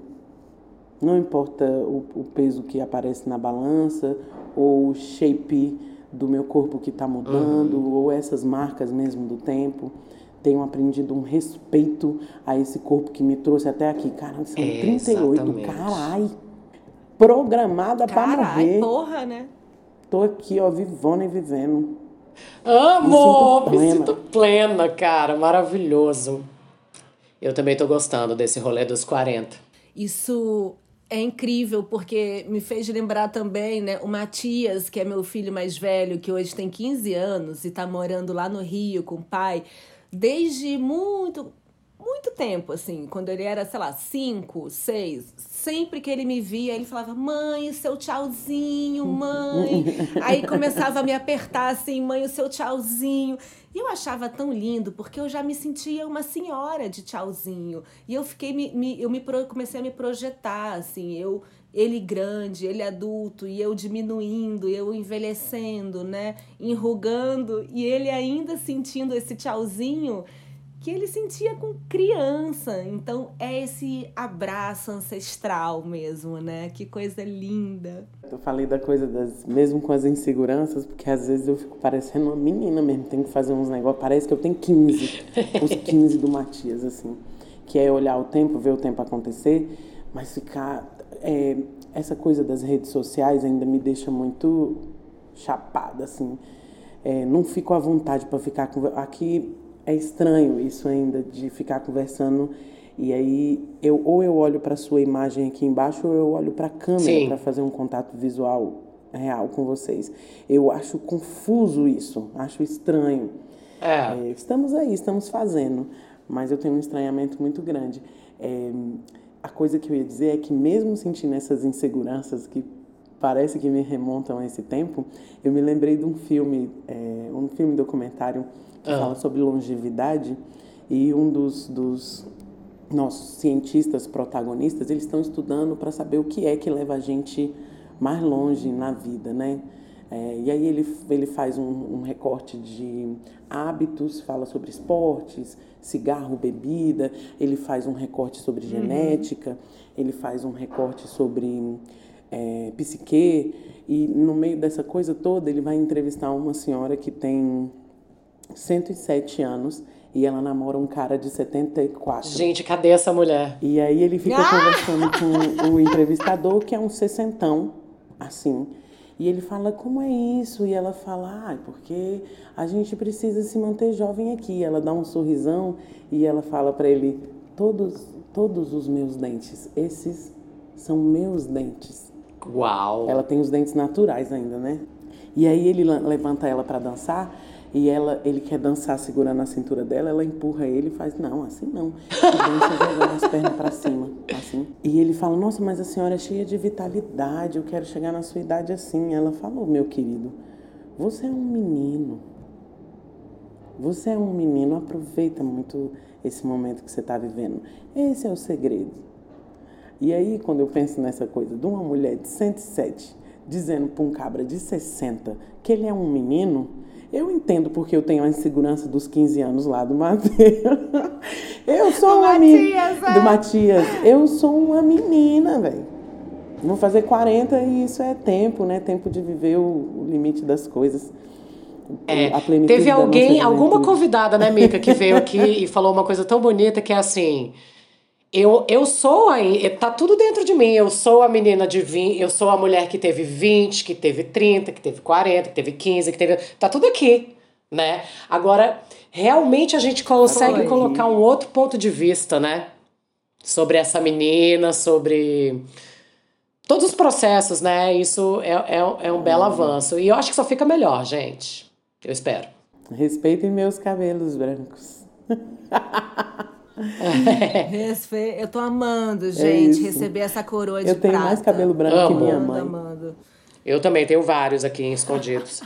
Não importa o, o peso que aparece na balança ou o shape do meu corpo que está mudando ou essas marcas mesmo do tempo. Tenho aprendido um respeito a esse corpo que me trouxe até aqui. Caramba, são É, 38, exatamente. carai. Programada para Carai, morrer. porra, né? Tô aqui, ó, vivona e vivendo. Amo! Me Me sinto sinto plena, cara. Maravilhoso. Eu também tô gostando desse rolê dos 40. Isso é incrível porque me fez lembrar também, né, o Matias, que é meu filho mais velho, que hoje tem 15 anos e tá morando lá no Rio com o pai desde muito muito tempo, assim, quando ele era, sei lá, cinco, seis, sempre que ele me via, ele falava, mãe, o seu tchauzinho, mãe. Aí começava a me apertar assim, mãe, o seu tchauzinho. E eu achava tão lindo, porque eu já me sentia uma senhora de tchauzinho. E eu fiquei, me, me- eu me comecei a me projetar, assim, eu, ele grande, ele adulto, e eu diminuindo, eu envelhecendo, né? Enrugando, e ele ainda sentindo esse tchauzinho que ele sentia com criança. Então é esse abraço ancestral mesmo, né? Que coisa linda. Eu falei da coisa das. Mesmo com as inseguranças, porque às vezes eu fico parecendo uma menina mesmo. Tenho que fazer uns negócios. Parece que eu tenho 15. os 15 do Matias, assim. Que é olhar o tempo, ver o tempo acontecer, mas ficar. É, essa coisa das redes sociais ainda me deixa muito chapada, assim. É, não fico à vontade para ficar. Aqui é estranho isso ainda, de ficar conversando. E aí, eu, ou eu olho para sua imagem aqui embaixo, ou eu olho para a câmera para fazer um contato visual real com vocês. Eu acho confuso isso, acho estranho. É. É, estamos aí, estamos fazendo, mas eu tenho um estranhamento muito grande. É, a coisa que eu ia dizer é que, mesmo sentindo essas inseguranças que parece que me remontam a esse tempo, eu me lembrei de um filme, é, um filme documentário que Ah. fala sobre longevidade e um dos, dos nossos cientistas protagonistas, eles estão estudando para saber o que é que leva a gente mais longe na vida, né? É, e aí ele, ele faz um, um recorte de hábitos, fala sobre esportes, cigarro, bebida, ele faz um recorte sobre genética, ele faz um recorte sobre é, psique, e no meio dessa coisa toda ele vai entrevistar uma senhora que tem 107 anos e ela namora um cara de 74. Gente, cadê essa mulher? E aí ele fica Ah! conversando com o entrevistador, que é um sessentão, assim. E ele fala, como é isso? E ela fala, ah, porque a gente precisa se manter jovem aqui. Ela dá um sorrisão e ela fala para ele, todos, todos os meus dentes, esses são meus dentes. Uau! Ela tem os dentes naturais ainda, né? E aí ele levanta ela para dançar e ela, ele quer dançar segurando a cintura dela, ela empurra ele e faz, não, assim não. E dança jogando as pernas para cima, assim. E ele fala, nossa, mas a senhora é cheia de vitalidade, eu quero chegar na sua idade assim. Ela falou, meu querido, você é um menino. Você é um menino, aproveita muito esse momento que você está vivendo. Esse é o segredo. E aí, quando eu penso nessa coisa de uma mulher de 107 dizendo para um cabra de 60 que ele é um menino, eu entendo porque eu tenho a insegurança dos 15 anos lá do Matheus. Eu sou Do uma menina. Matias, é. Do Matias. Eu sou uma menina, velho. Vou fazer 40 e isso é tempo, né? Tempo de viver o, o limite das coisas. É, a plenitude teve da nossa alguém, alguma convidada, né, Mica, que veio aqui e falou uma coisa tão bonita que é assim. Eu, eu sou aí, tá tudo dentro de mim. Eu sou a menina de 20, eu sou a mulher que teve 20, que teve 30, que teve 40, que teve 15, que teve. Tá tudo aqui, né? Agora, realmente a gente consegue Foi. colocar um outro ponto de vista, né? Sobre essa menina, sobre todos os processos, né? Isso é, é, é um belo avanço. E eu acho que só fica melhor, gente. Eu espero. Respeitem meus cabelos brancos. Eu tô amando, gente, é receber essa coroa de Eu tenho prata. mais cabelo branco Amo. que minha mãe. Amando. Eu também tenho vários aqui escondidos.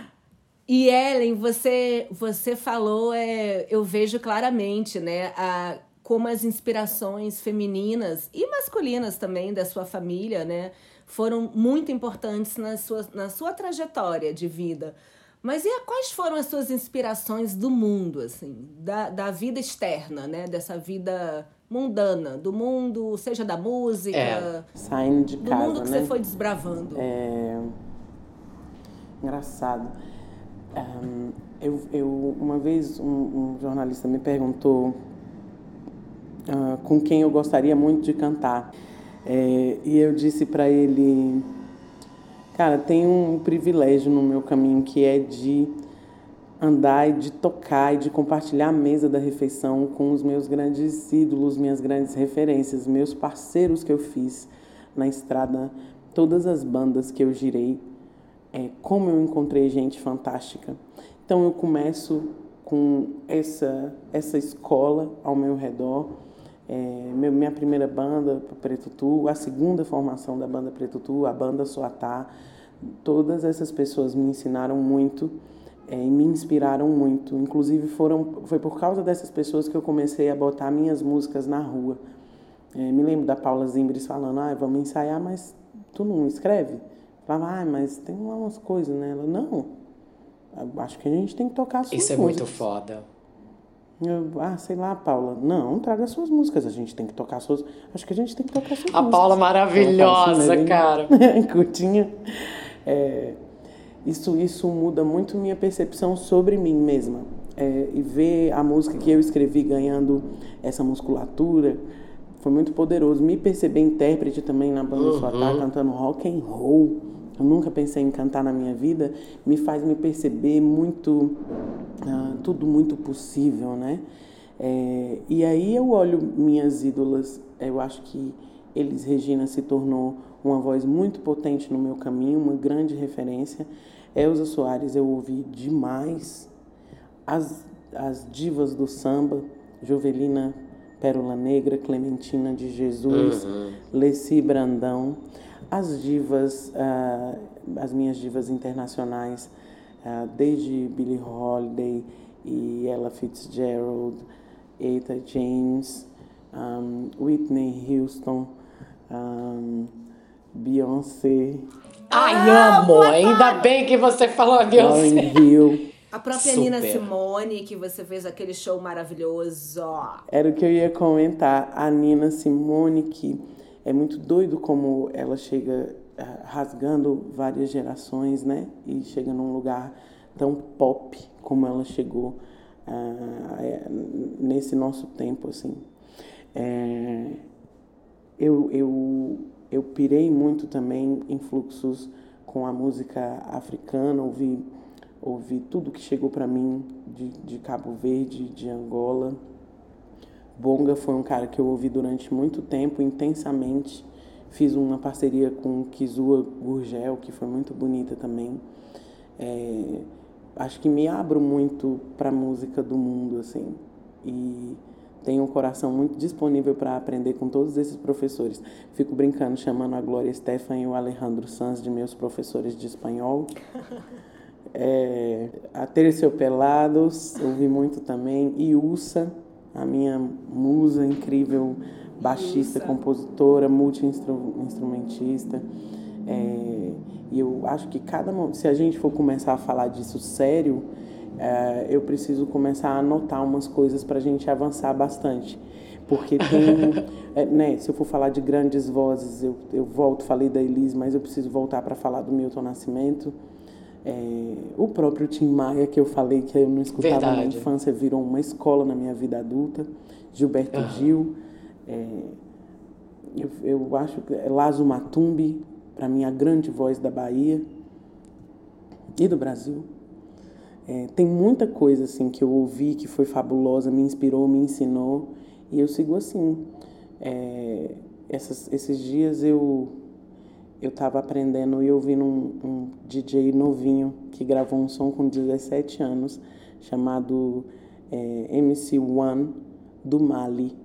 e Ellen, você você falou, é, eu vejo claramente, né, a, como as inspirações femininas e masculinas também da sua família, né, foram muito importantes na sua, na sua trajetória de vida. Mas e a, quais foram as suas inspirações do mundo, assim, da, da vida externa, né? Dessa vida mundana, do mundo, seja da música, é. saindo de do casa, mundo que né? você foi desbravando. É engraçado. Um, eu, eu uma vez um, um jornalista me perguntou uh, com quem eu gostaria muito de cantar é, e eu disse para ele Cara, tem um privilégio no meu caminho que é de andar e de tocar e de compartilhar a mesa da refeição com os meus grandes ídolos, minhas grandes referências, meus parceiros que eu fiz na estrada, todas as bandas que eu girei, é, como eu encontrei gente fantástica. Então eu começo com essa essa escola ao meu redor é, minha primeira banda, Preto Tu, a segunda formação da banda Preto Tu, a banda Soatá, todas essas pessoas me ensinaram muito é, e me inspiraram muito. Inclusive foram, foi por causa dessas pessoas que eu comecei a botar minhas músicas na rua. É, me lembro da Paula Zimbres falando, ah, vamos ensaiar, mas tu não escreve? Falava, ah, mas tem umas coisas, né? Ela, não, acho que a gente tem que tocar suas Isso músicas. é muito foda. Eu, ah, sei lá, Paula. Não, traga suas músicas. A gente tem que tocar suas. Acho que a gente tem que tocar suas a músicas. A Paula maravilhosa, assim, cara. Curtinha. É, isso, isso muda muito minha percepção sobre mim mesma. É, e ver a música que eu escrevi ganhando essa musculatura foi muito poderoso. Me perceber intérprete também na banda uhum. Suatá, cantando rock and roll eu nunca pensei em cantar na minha vida, me faz me perceber muito, ah, tudo muito possível, né? É, e aí eu olho minhas ídolas, eu acho que Elis Regina se tornou uma voz muito potente no meu caminho, uma grande referência. Elza Soares eu ouvi demais. As, as divas do samba, Jovelina Pérola Negra, Clementina de Jesus, uhum. Leci Brandão as divas, uh, as minhas divas internacionais, desde Billie Holiday e Ella Fitzgerald, Eta James, um, Whitney Houston, um, Beyoncé. Ai, amo! Ainda bem que você falou a Beyoncé. Hill. A própria Super. Nina Simone, que você fez aquele show maravilhoso. Era o que eu ia comentar. A Nina Simone, que é muito doido como ela chega rasgando várias gerações, né? E chega num lugar tão pop como ela chegou uh, nesse nosso tempo, assim. É, eu, eu, eu pirei muito também em fluxos com a música africana, ouvi, ouvi tudo que chegou para mim de, de Cabo Verde, de Angola, Bonga foi um cara que eu ouvi durante muito tempo, intensamente. Fiz uma parceria com Kizua Gurgel, que foi muito bonita também. É, acho que me abro muito para a música do mundo, assim. E tenho um coração muito disponível para aprender com todos esses professores. Fico brincando, chamando a Glória Stefan e o Alejandro Sanz de meus professores de espanhol. É, a Terciopelados, ouvi muito também. Iusa, a minha musa incrível, baixista, Isso. compositora, multi-instrumentista. É, e eu acho que cada se a gente for começar a falar disso sério, é, eu preciso começar a anotar umas coisas para a gente avançar bastante. Porque tem, é, né, se eu for falar de grandes vozes, eu, eu volto, falei da Elise, mas eu preciso voltar para falar do Milton Nascimento. É, o próprio Tim Maia, que eu falei que eu não escutava Verdade. na infância, virou uma escola na minha vida adulta. Gilberto uhum. Gil. É, eu, eu acho que é Lazo Matumbi, para mim, a grande voz da Bahia e do Brasil. É, tem muita coisa assim que eu ouvi que foi fabulosa, me inspirou, me ensinou e eu sigo assim. É, essas, esses dias eu eu estava aprendendo e ouvindo um, um, DJ novinho que gravou um som com 17 anos chamado é, MC One do Mali.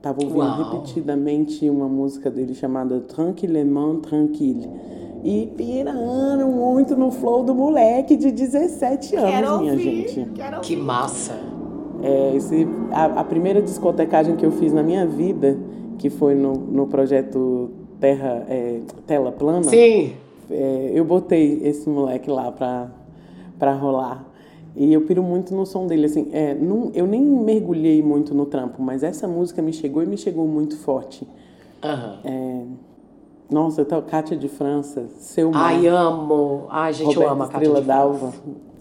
Tava ouvindo Uau. repetidamente uma música dele chamada Tranquillement Tranquille. E pirando muito no flow do moleque de 17 anos, quero minha ouvir, gente. Quero que massa! É, esse, a, a, primeira discotecagem que eu fiz na minha vida, que foi no, no projeto Terra, é, Tela Plana. Sim! É, eu botei esse moleque lá pra, pra rolar. E eu piro muito no som dele, assim, é, não, eu nem mergulhei muito no trampo, mas essa música me chegou e me chegou muito forte. Uhum. É, nossa, então, Kátia de França, Seu Mar. Ai, amo. Ai, gente, Roberto eu amo a Kátia Estrela de Dalva.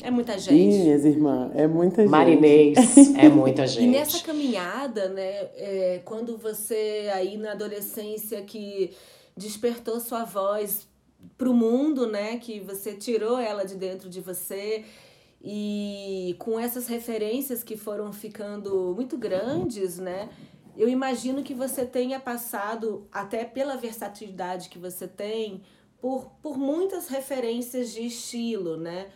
É muita Ih, gente. minhas irmãs, é muita gente. Marinês, é muita gente. E nessa caminhada, né, é, quando você aí na adolescência que despertou sua voz pro mundo, né, que você tirou ela de dentro de você e com essas referências que foram ficando muito grandes, né? Eu imagino que você tenha passado, até pela versatilidade que você tem, por, por muitas referências de estilo, né?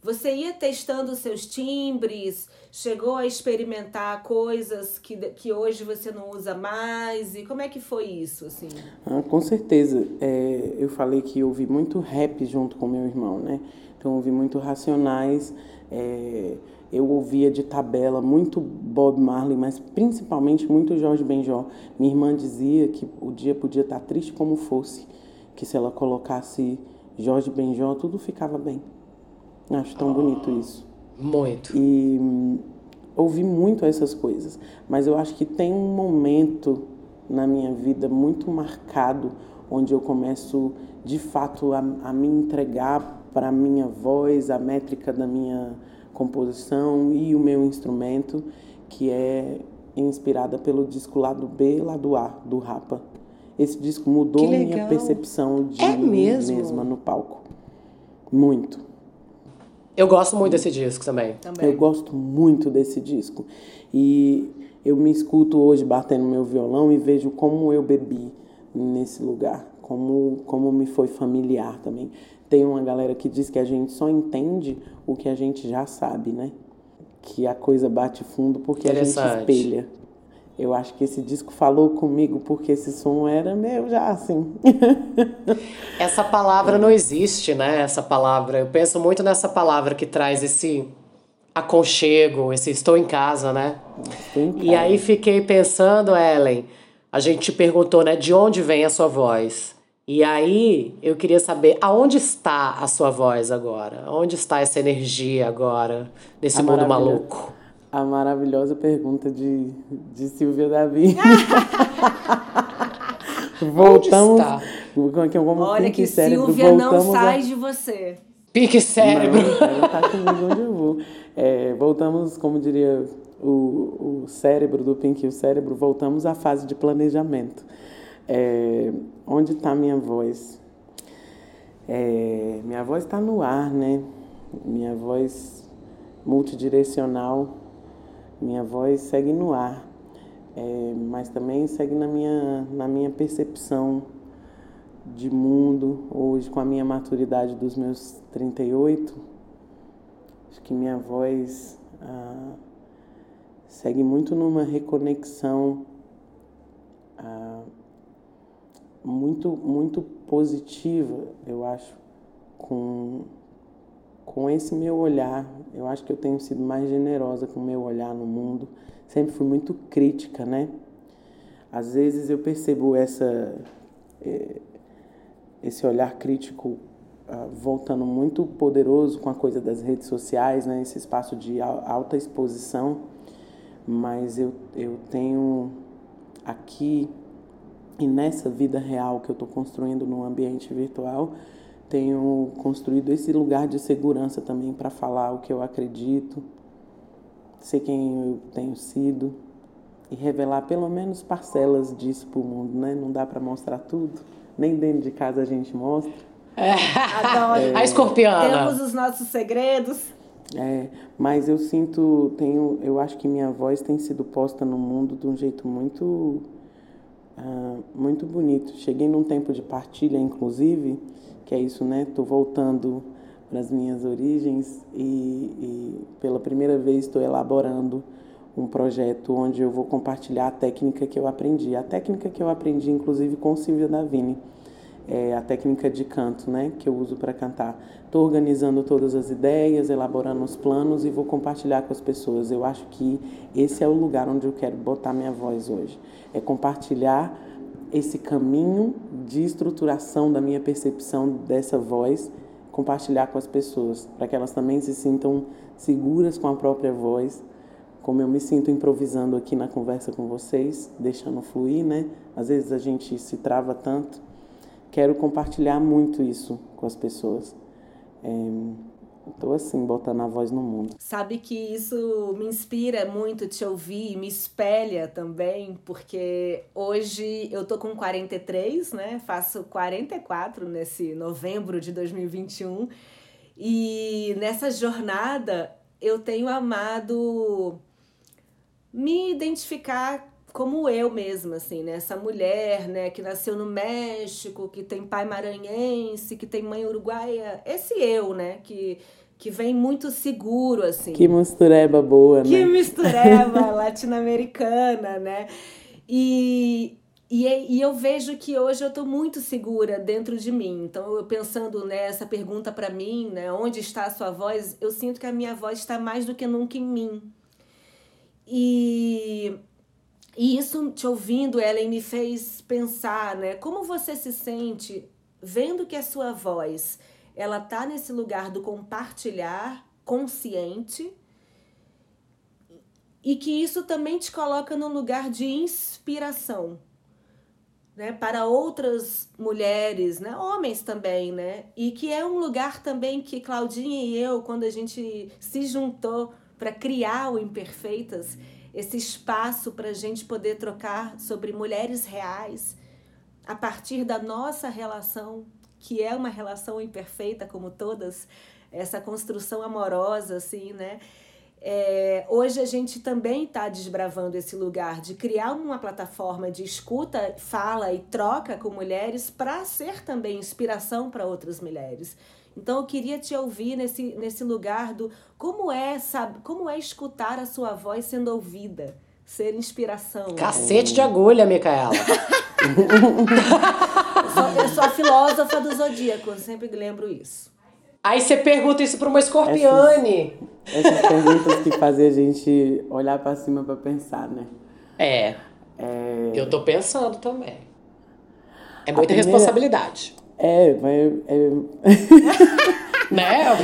Você ia testando seus timbres, chegou a experimentar coisas que, que hoje você não usa mais, e como é que foi isso, assim? Ah, com certeza. É, eu falei que ouvi muito rap junto com meu irmão, né? Então ouvi muito Racionais, é, eu ouvia de tabela muito Bob Marley, mas principalmente muito Jorge Benjó. Minha irmã dizia que o dia podia estar triste como fosse, que se ela colocasse Jorge Benjó, tudo ficava bem. Acho tão bonito isso. Muito. E hum, ouvi muito essas coisas, mas eu acho que tem um momento na minha vida muito marcado onde eu começo de fato a, a me entregar para a minha voz, a métrica da minha composição e o meu instrumento, que é inspirada pelo disco lado B, lado A do Rapa. Esse disco mudou minha percepção de é mim mesmo? mesma no palco. Muito. Eu gosto muito desse disco também. Também. Eu gosto muito desse disco. E eu me escuto hoje batendo meu violão e vejo como eu bebi nesse lugar, como, como me foi familiar também. Tem uma galera que diz que a gente só entende o que a gente já sabe, né? Que a coisa bate fundo porque a gente espelha. Eu acho que esse disco falou comigo porque esse som era meu já, assim. Essa palavra não existe, né? Essa palavra. Eu penso muito nessa palavra que traz esse aconchego, esse estou em casa, né? Em E casa. aí fiquei pensando, Ellen, a gente te perguntou, né, de onde vem a sua voz? E aí eu queria saber aonde está a sua voz agora? Onde está essa energia agora, nesse A mundo maravilha- maluco? A maravilhosa pergunta de, de Silvia Davi. voltamos. está? Como, Olha que Cérebro, Silvia não voltamos a- sai de você. Pique cérebro. Não, ela tá comigo onde eu vou. É, voltamos, como diria o, o cérebro do Pink e o cérebro, voltamos à fase de planejamento. É, onde está minha voz? É, minha voz está no ar, né? Minha voz multidirecional, minha voz segue no ar, É, mas também segue na minha, na minha percepção de mundo, hoje com a minha maturidade dos meus 38, acho que minha voz ah, segue muito numa reconexão ah, muito, muito positiva, eu acho, com, com esse meu olhar. Eu acho que eu tenho sido mais generosa com o meu olhar no mundo. Sempre fui muito crítica, né? Às vezes eu percebo essa, eh, esse olhar crítico ah, voltando muito poderoso com a coisa das redes sociais, né? Esse espaço de al- alta exposição. Mas eu, eu tenho aqui e nessa vida real que eu estou construindo no ambiente virtual, tenho construído esse lugar de segurança também para falar o que eu acredito, ser quem eu tenho sido e revelar pelo menos parcelas disso para o mundo, né? Não dá para mostrar tudo, nem dentro de casa a gente mostra. É. Adoro. A escorpiana. Temos os nossos segredos. É, mas eu sinto, tenho, eu acho que minha voz tem sido posta no mundo de um jeito muito, uh, muito bonito. Cheguei num tempo de partilha, inclusive, que é isso, né? Tô voltando para as minhas origens e, e pela primeira vez estou elaborando um projeto onde eu vou compartilhar a técnica que eu aprendi. A técnica que eu aprendi, inclusive, com Silvia Davini. É a técnica de canto, né, que eu uso para cantar. Estou organizando todas as ideias, elaborando os planos e vou compartilhar com as pessoas. Eu acho que esse é o lugar onde eu quero botar minha voz hoje. É compartilhar esse caminho de estruturação da minha percepção dessa voz, compartilhar com as pessoas, para que elas também se sintam seguras com a própria voz como eu me sinto improvisando aqui na conversa com vocês, deixando fluir, né? Às vezes a gente se trava tanto. Quero compartilhar muito isso com as pessoas. Estou assim, botando a voz no mundo. Sabe que isso me inspira muito te ouvir, me espelha também, porque hoje eu tô com 43, né? Faço 44 nesse novembro de 2021. E nessa jornada eu tenho amado me identificar como eu mesma, assim, né? Essa mulher, né, que nasceu no México, que tem pai maranhense, que tem mãe uruguaia. Esse eu, né, que, que vem muito seguro, assim. Que mistureba boa, que né? Que mistureba latino-americana, né? E, e, e eu vejo que hoje eu estou muito segura dentro de mim. Então, eu pensando nessa pergunta para mim, né, onde está a sua voz, eu sinto que a minha voz está mais do que nunca em mim. E, e isso, te ouvindo, Ellen, me fez pensar, né? Como você se sente vendo que a sua voz, ela tá nesse lugar do compartilhar consciente. E que isso também te coloca num lugar de inspiração, né, para outras mulheres, né, homens também, né, e que é um lugar também que Claudinha e eu, quando a gente se juntou para criar o Imperfeitas, esse espaço para a gente poder trocar sobre mulheres reais a partir da nossa relação, que é uma relação imperfeita como todas, essa construção amorosa, assim, né? É, hoje a gente também está desbravando esse lugar de criar uma plataforma de escuta, fala e troca com mulheres para ser também inspiração para outras mulheres. Então eu queria te ouvir nesse, nesse lugar do como é, sabe, como é escutar a sua voz sendo ouvida, ser inspiração. Cacete de agulha, Micaela. eu, sou, eu sou a filósofa do zodíaco, eu sempre lembro isso. Aí você pergunta isso para uma escorpiane. Essas, essas perguntas que fazem a gente olhar para cima para pensar, né? É. é. Eu tô pensando também. É muita primeira... responsabilidade. É, vai. É... né?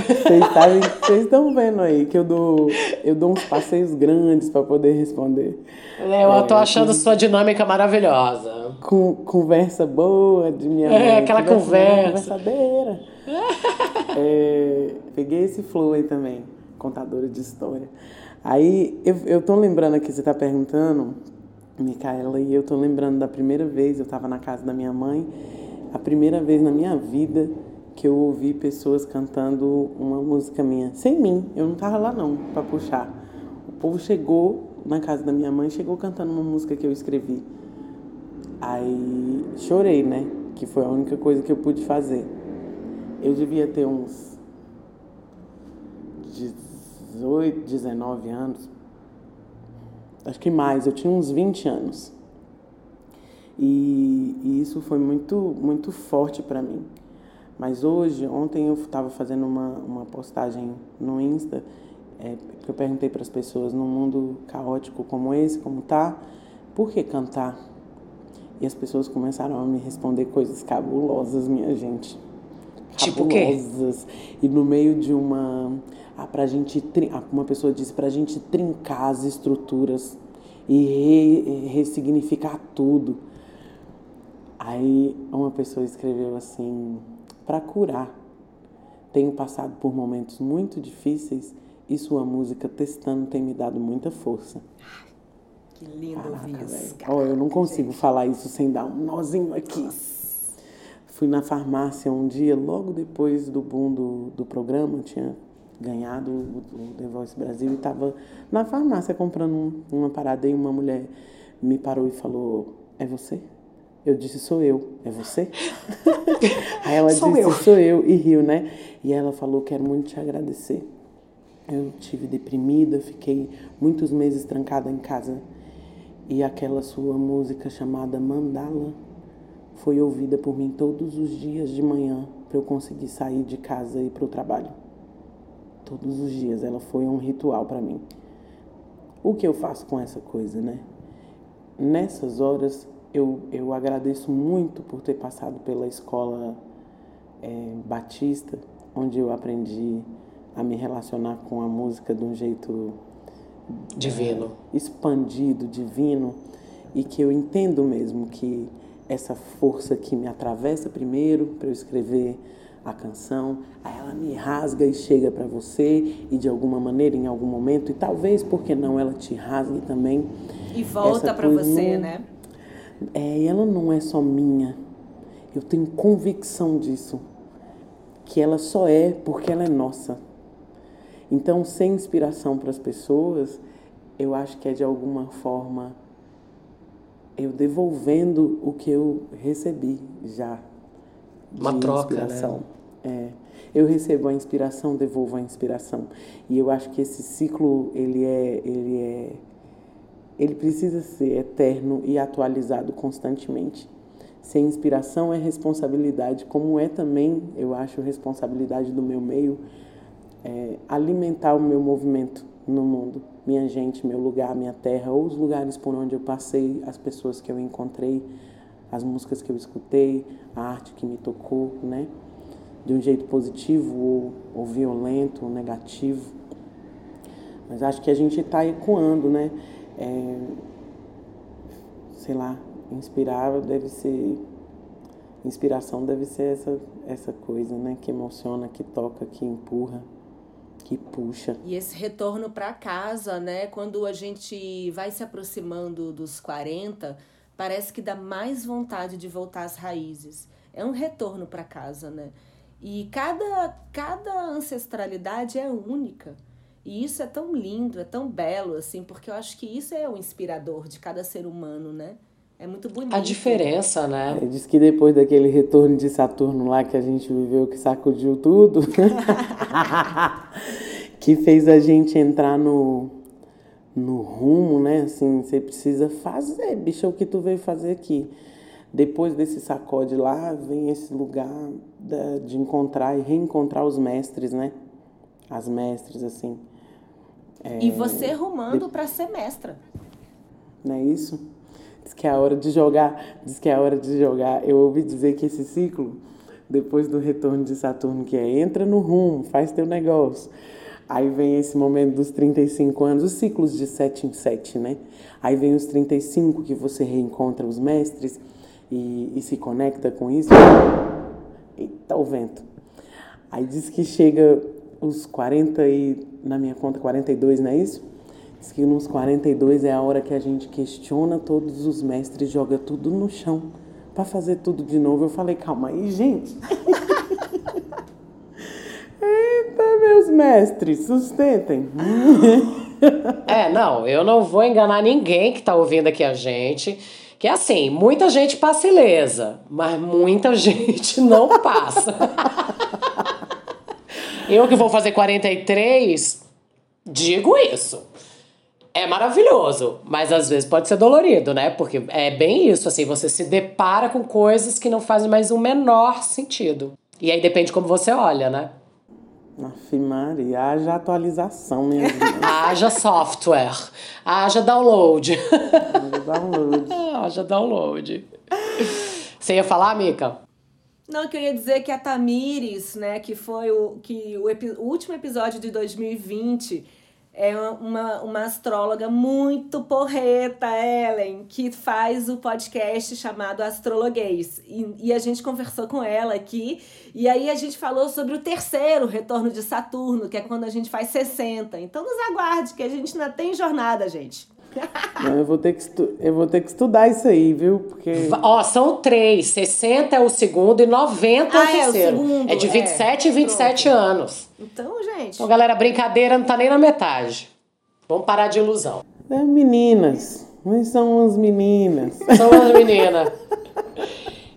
Vocês estão vendo aí que eu dou, eu dou uns passeios grandes para poder responder. É, eu é, tô achando com, sua dinâmica maravilhosa. Com conversa boa de minha É, mãe, aquela conversa. Conversadeira. é, peguei esse flow aí também, contadora de história. Aí eu, eu tô lembrando aqui, você tá perguntando, Micaela, e eu tô lembrando da primeira vez, eu tava na casa da minha mãe a primeira vez na minha vida que eu ouvi pessoas cantando uma música minha, sem mim, eu não tava lá não para puxar. O povo chegou na casa da minha mãe, chegou cantando uma música que eu escrevi. Aí chorei, né? Que foi a única coisa que eu pude fazer. Eu devia ter uns 18, 19 anos. Acho que mais, eu tinha uns 20 anos. E, e isso foi muito, muito forte para mim. Mas hoje, ontem eu estava fazendo uma, uma postagem no Insta, é, que eu perguntei para as pessoas, num mundo caótico como esse, como tá, por que cantar? E as pessoas começaram a me responder coisas cabulosas, minha gente. Tipo quê? E no meio de uma. Ah, pra gente. Uma pessoa disse pra gente trincar as estruturas e re, ressignificar tudo. Aí uma pessoa escreveu assim: para curar, tenho passado por momentos muito difíceis e sua música testando tem me dado muita força. Que lindo ouvir isso. Oh, eu não consigo falar isso sem dar um nozinho aqui. Nossa. Fui na farmácia um dia, logo depois do boom do, do programa, tinha ganhado o, o The Voice Brasil e estava na farmácia comprando um, uma parada e uma mulher me parou e falou: É você? Eu disse: Sou eu. É você? Aí ela sou disse: eu. Sou eu. E riu, né? E ela falou: Quero muito te agradecer. Eu tive deprimida, fiquei muitos meses trancada em casa. E aquela sua música chamada Mandala foi ouvida por mim todos os dias de manhã para eu conseguir sair de casa e ir para o trabalho. Todos os dias ela foi um ritual para mim. O que eu faço com essa coisa, né? Nessas horas eu, eu agradeço muito por ter passado pela escola é, batista, onde eu aprendi a me relacionar com a música de um jeito divino, é, expandido, divino, e que eu entendo mesmo que essa força que me atravessa primeiro para eu escrever a canção, aí ela me rasga e chega para você e de alguma maneira em algum momento e talvez porque não ela te rasgue também e volta para você, né? É, ela não é só minha. Eu tenho convicção disso, que ela só é porque ela é nossa. Então, sem inspiração para as pessoas, eu acho que é de alguma forma eu devolvendo o que eu recebi já. Uma troca, né? inspiração. né? É. Eu recebo a inspiração, devolvo a inspiração. E eu acho que esse ciclo, ele é, ele é ele precisa ser eterno e atualizado constantemente. Sem inspiração é responsabilidade, como é também, eu acho, responsabilidade do meu meio, é, alimentar o meu movimento no mundo, minha gente, meu lugar, minha terra, ou os lugares por onde eu passei, as pessoas que eu encontrei, as músicas que eu escutei, a arte que me tocou, né? De um jeito positivo ou, ou violento, ou negativo. Mas acho que a gente está ecoando, né? É, sei lá, inspirar deve ser. Inspiração deve ser essa, essa coisa, né? Que emociona, que toca, que empurra que puxa. E esse retorno para casa, né? Quando a gente vai se aproximando dos 40, parece que dá mais vontade de voltar às raízes. É um retorno para casa, né? E cada, cada ancestralidade é única. E isso é tão lindo, é tão belo, assim, porque eu acho que isso é o inspirador de cada ser humano, né? É muito bonito. A diferença, né? É, diz que depois daquele retorno de Saturno lá que a gente viveu, que sacudiu tudo, que fez a gente entrar no, no rumo, né? Assim, você precisa fazer, bicho, é o que tu veio fazer aqui. Depois desse sacode lá, vem esse lugar de encontrar e reencontrar os mestres, né? As mestres, assim. É, e você rumando de... para ser mestra. Não é isso? Diz que é a hora de jogar, diz que é a hora de jogar. Eu ouvi dizer que esse ciclo, depois do retorno de Saturno, que é entra no rumo, faz teu negócio. Aí vem esse momento dos 35 anos, os ciclos de 7 em 7, né? Aí vem os 35 que você reencontra os mestres e, e se conecta com isso. Eita, o vento. Aí diz que chega os 40 e, na minha conta, 42, não é isso? Diz que nos 42 é a hora que a gente questiona todos os mestres, joga tudo no chão para fazer tudo de novo. Eu falei, calma aí, gente. Eita, meus mestres, sustentem. é, não, eu não vou enganar ninguém que tá ouvindo aqui a gente. Que é assim, muita gente passa ilesa, mas muita gente não passa. Eu que vou fazer 43, digo isso é maravilhoso, mas às vezes pode ser dolorido, né? Porque é bem isso, assim, você se depara com coisas que não fazem mais o menor sentido. E aí depende como você olha, né? Aff, Maria, haja atualização, minha haja software, haja download. Haja download. haja download. Você ia falar, Mica? Não, eu ia dizer que a Tamires, né, que foi o, que o, o último episódio de 2020 é uma, uma astróloga muito porreta, Ellen, que faz o podcast chamado Astrologuês. E, e, a gente conversou com ela aqui, e aí a gente falou sobre o terceiro retorno de Saturno, que é quando a gente faz 60. Então nos aguarde, que a gente ainda tem jornada, gente. Não, eu, vou ter que eu vou ter que estudar isso aí, viu? Porque. Ó, são três. 60 é o segundo e 90 Ah, é o é, o terceiro. segundo, É de 27 é. e 27 anos. Então, gente. Então, galera, brincadeira não tá nem na metade. Vamos parar de ilusão. É, meninas. Nós somos meninas. São as meninas.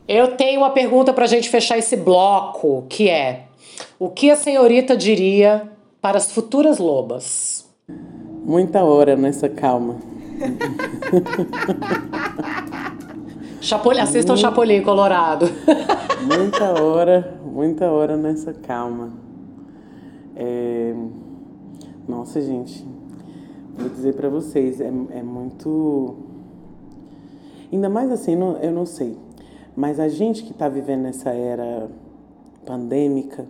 Eu tenho uma pergunta pra gente fechar esse bloco, que é: o que a senhorita diria para as futuras lobas? Muita hora nessa calma. Chapoli, assistam o Chapolin Colorado. Muita hora, muita hora nessa calma. É... Nossa, gente, vou dizer pra vocês, é, é muito. Ainda mais assim, não- eu não sei. Mas a gente que tá vivendo essa era pandêmica,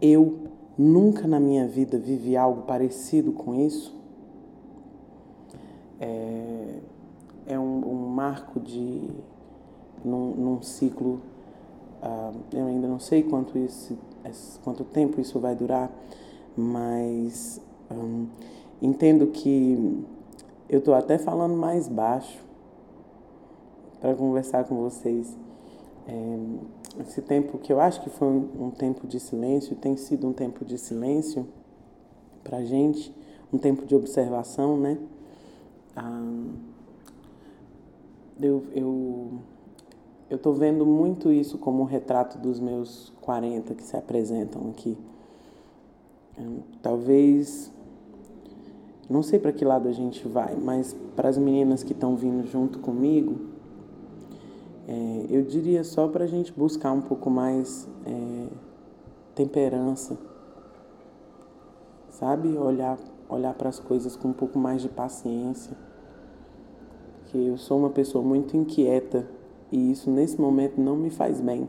eu nunca na minha vida vivi algo parecido com isso. É, é um, um marco de num, num ciclo ah, eu ainda não sei quanto isso quanto tempo isso vai durar mas hum, entendo que eu estou até falando mais baixo para conversar com vocês. É, esse tempo que eu acho que foi um, um tempo de silêncio tem sido um tempo de silêncio para gente um tempo de observação né eu, eu, eu tô vendo muito isso como um retrato dos meus 40 que se apresentam aqui. Talvez, não sei para que lado a gente vai, mas para as meninas que estão vindo junto comigo, é, eu diria só para a gente buscar um pouco mais é, temperança, sabe? Olhar, olhar para as coisas com um pouco mais de paciência que eu sou uma pessoa muito inquieta e isso nesse momento não me faz bem.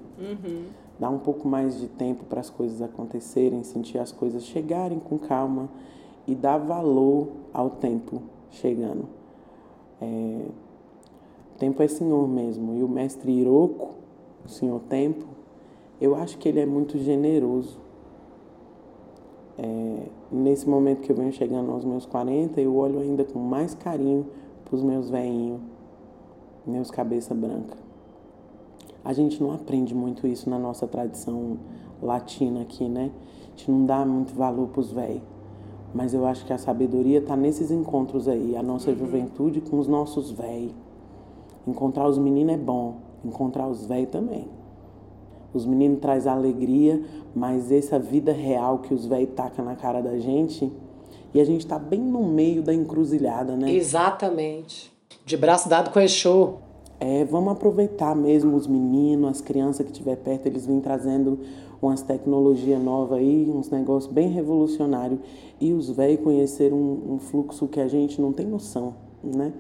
Dar um pouco mais de tempo para as coisas acontecerem, sentir as coisas chegarem com calma e dar valor ao tempo chegando. É, o tempo é Senhor mesmo e o mestre Iroko, o Senhor Tempo, eu acho que ele é muito generoso. É, nesse momento que eu venho chegando aos meus 40, eu olho ainda com mais carinho para os meus veinhos, meus cabeça branca. A gente não aprende muito isso na nossa tradição latina aqui, né? A gente não dá muito valor para os velhos. Mas eu acho que a sabedoria está nesses encontros aí, a nossa juventude com os nossos velhos. Encontrar os meninos é bom, encontrar os velhos também. Os meninos traz alegria, mas essa vida real que os velhos tacam na cara da gente, e a gente tá bem no meio da encruzilhada, né? Exatamente. De braço dado com o Exu. É, vamos aproveitar mesmo os meninos, as crianças que estiver perto, eles vêm trazendo umas tecnologias novas aí, uns negócios bem revolucionários. E os velhos conheceram um, um fluxo que a gente não tem noção, né?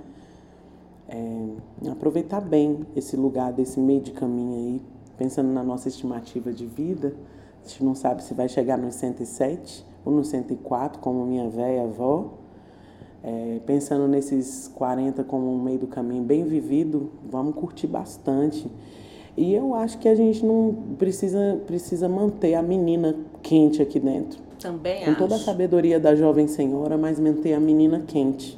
É, aproveitar bem esse lugar, desse meio de caminho aí, pensando na nossa estimativa de vida. A gente não sabe se vai chegar nos 107 ou nos 104, como minha velha avó. É, pensando nesses 40 como um meio do caminho bem vivido, vamos curtir bastante. E eu acho que a gente não precisa, precisa manter a menina quente aqui dentro. Também Com acho. toda a sabedoria da jovem senhora, mas manter a menina quente.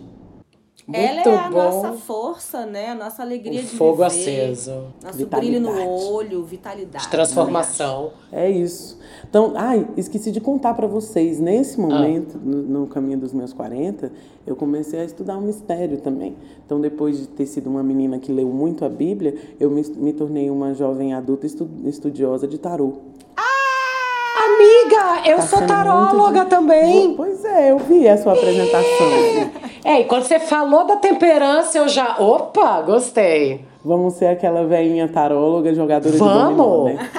Ela Muito é a bom. nossa força, né? A nossa alegria O de fogo viver. aceso. Nosso Vitalidade. brilho no olho, vitalidade. De transformação. É isso. Então, ai, esqueci de contar para vocês. Nesse Ah. momento, no, no caminho dos meus 40, eu comecei a estudar o mistério também. Então, depois de ter sido uma menina que leu muito a Bíblia, eu me, me tornei uma jovem adulta estu- estudiosa de tarô. Amiga, eu Tá sou taróloga de- também. Pois é, eu vi a sua apresentação. É, e quando você falou da temperança, eu já. Opa, gostei. Vamos ser aquela velhinha taróloga, jogadora de Vamos! dominó, né?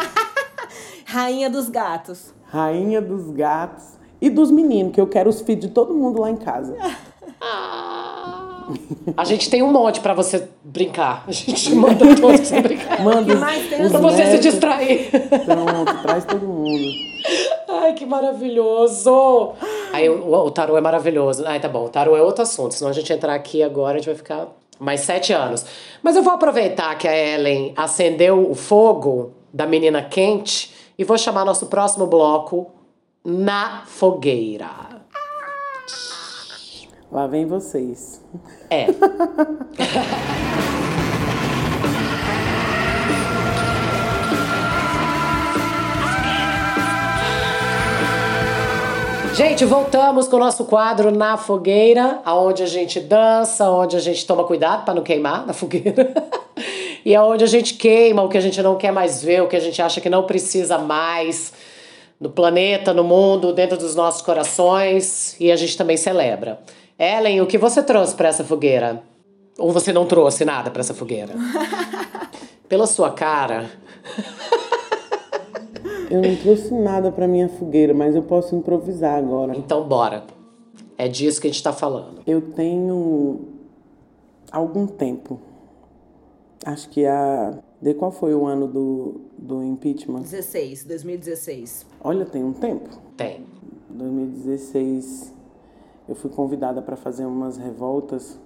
Rainha dos gatos. Rainha dos gatos e dos meninos, que eu quero os filhos de todo mundo lá em casa. A gente tem um monte pra você brincar. A gente manda todos pra você brincar. Manda que mais tem os Pra você se distrair. Pronto, traz todo mundo. Ai, que maravilhoso! Aí o, o tarô é maravilhoso. Ai, tá bom, o tarô é outro assunto. Senão a gente entrar aqui agora, a gente vai ficar mais sete anos. Mas eu vou aproveitar que a Ellen acendeu o fogo da menina quente e vou chamar nosso próximo bloco Na Fogueira. Lá vem vocês. É. Gente, voltamos com o nosso quadro Na Fogueira, aonde a gente dança, onde a gente toma cuidado para não queimar na fogueira. e aonde a gente queima o que a gente não quer mais ver, o que a gente acha que não precisa mais no planeta, no mundo, dentro dos nossos corações, e a gente também celebra. Ellen, o que você trouxe para essa fogueira? Ou você não trouxe nada para essa fogueira? Pela sua cara. Eu não trouxe nada para minha fogueira, mas eu posso improvisar agora. Então bora. É disso que a gente está falando. Eu tenho algum tempo. Acho que a. De qual foi o ano do, do impeachment? 16, 2016. Olha, tem um tempo. Tem. 2016 eu fui convidada para fazer umas revoltas,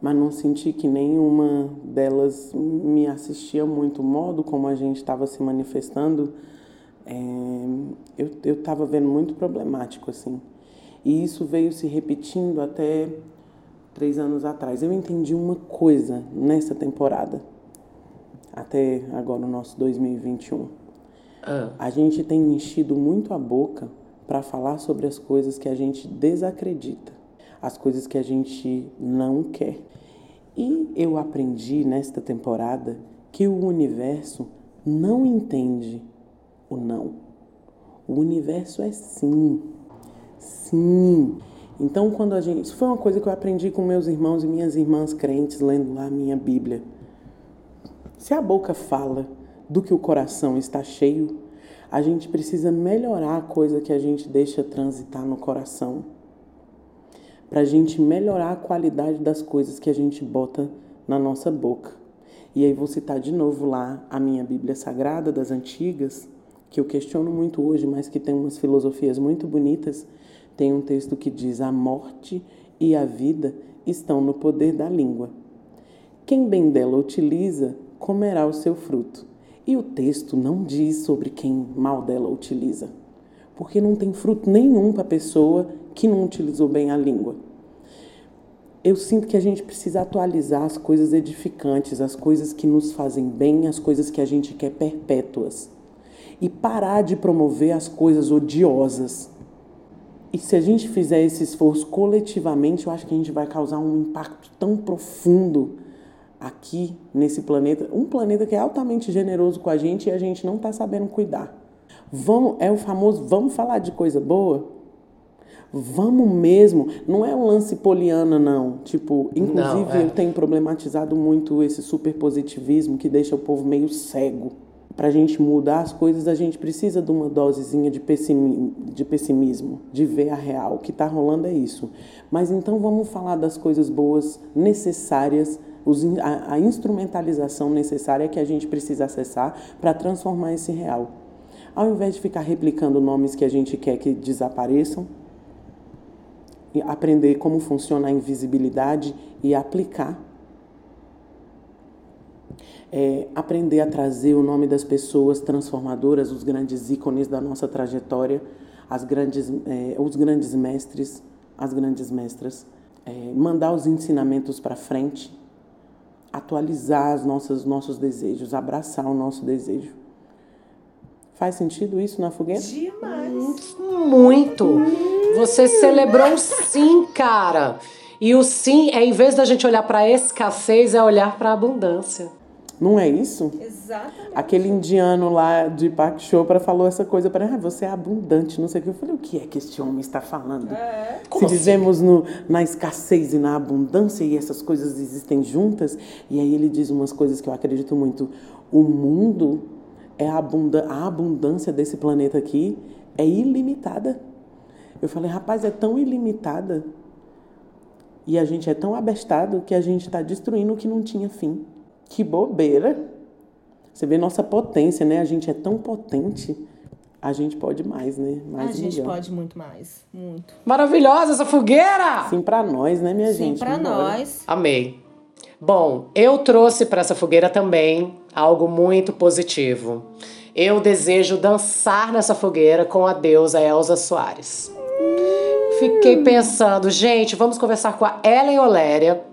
mas não senti que nenhuma delas me assistia muito. O modo como a gente estava se manifestando, é, eu estava vendo muito problemático, assim. E isso veio se repetindo até três anos atrás. Eu entendi uma coisa nessa temporada, até agora o nosso 2021. Ah. A gente tem enchido muito a boca para falar sobre as coisas que a gente desacredita, as coisas que a gente não quer. E eu aprendi nesta temporada que o universo não entende o não. O universo é sim. Sim. Então, quando a gente. Isso foi uma coisa que eu aprendi com meus irmãos e minhas irmãs crentes, lendo lá a minha Bíblia. Se a boca fala do que o coração está cheio, a gente precisa melhorar a coisa que a gente deixa transitar no coração. Para a gente melhorar a qualidade das coisas que a gente bota na nossa boca. E aí vou citar de novo lá a minha Bíblia Sagrada das Antigas, que eu questiono muito hoje, mas que tem umas filosofias muito bonitas. Tem um texto que diz: A morte e a vida estão no poder da língua. Quem bem dela utiliza, comerá o seu fruto. E o texto não diz sobre quem mal dela utiliza, porque não tem fruto nenhum para a pessoa que não utilizou bem a língua. Eu sinto que a gente precisa atualizar as coisas edificantes, as coisas que nos fazem bem, as coisas que a gente quer perpétuas. E parar de promover as coisas odiosas. E se a gente fizer esse esforço coletivamente, eu acho que a gente vai causar um impacto tão profundo aqui nesse planeta, um planeta que é altamente generoso com a gente e a gente não está sabendo cuidar. Vamos, é o famoso, vamos falar de coisa boa? Vamos mesmo. Não é um lance poliana, não. Tipo, inclusive não, é. eu tenho problematizado muito esse superpositivismo que deixa o povo meio cego. Para a gente mudar as coisas, a gente precisa de uma dosezinha de, de pessimismo, de ver a real. O que está rolando é isso. Mas então vamos falar das coisas boas necessárias os, a, a instrumentalização necessária que a gente precisa acessar para transformar esse real. Ao invés de ficar replicando nomes que a gente quer que desapareçam, aprender como funciona a invisibilidade e aplicar. É, aprender a trazer o nome das pessoas transformadoras, os grandes ícones da nossa trajetória, as grandes, é, os grandes mestres, as grandes mestras, é, mandar os ensinamentos para frente atualizar os nossos, nossos desejos, abraçar o nosso desejo. Faz sentido isso na fogueira? Demais. Muito. Você celebrou sim, cara. E o sim é, em vez da gente olhar para a escassez, é olhar para a abundância. Não é isso? Exatamente. Aquele indiano lá de Park Chopra falou essa coisa para ah, você é abundante, não sei o que. Eu falei, o que é que este homem está falando? É. Se assim? vivemos no, na escassez e na abundância e essas coisas existem juntas, e aí ele diz umas coisas que eu acredito muito. O mundo é a, abunda a abundância desse planeta aqui é ilimitada. Eu falei, rapaz, é tão ilimitada e a gente é tão abestado que a gente está destruindo o que não tinha fim. Que bobeira! Você vê nossa potência, né? A gente é tão potente. A gente pode mais, né? Mais a gente pode muito mais, muito. Maravilhosa essa fogueira! Sim, para nós, né, minha Sim, gente? Sim, para nós. Amei. Bom, eu trouxe para essa fogueira também algo muito positivo. Eu desejo dançar nessa fogueira com a deusa Elza Soares. fiquei pensando, gente, vamos conversar com a Ellen Oléria.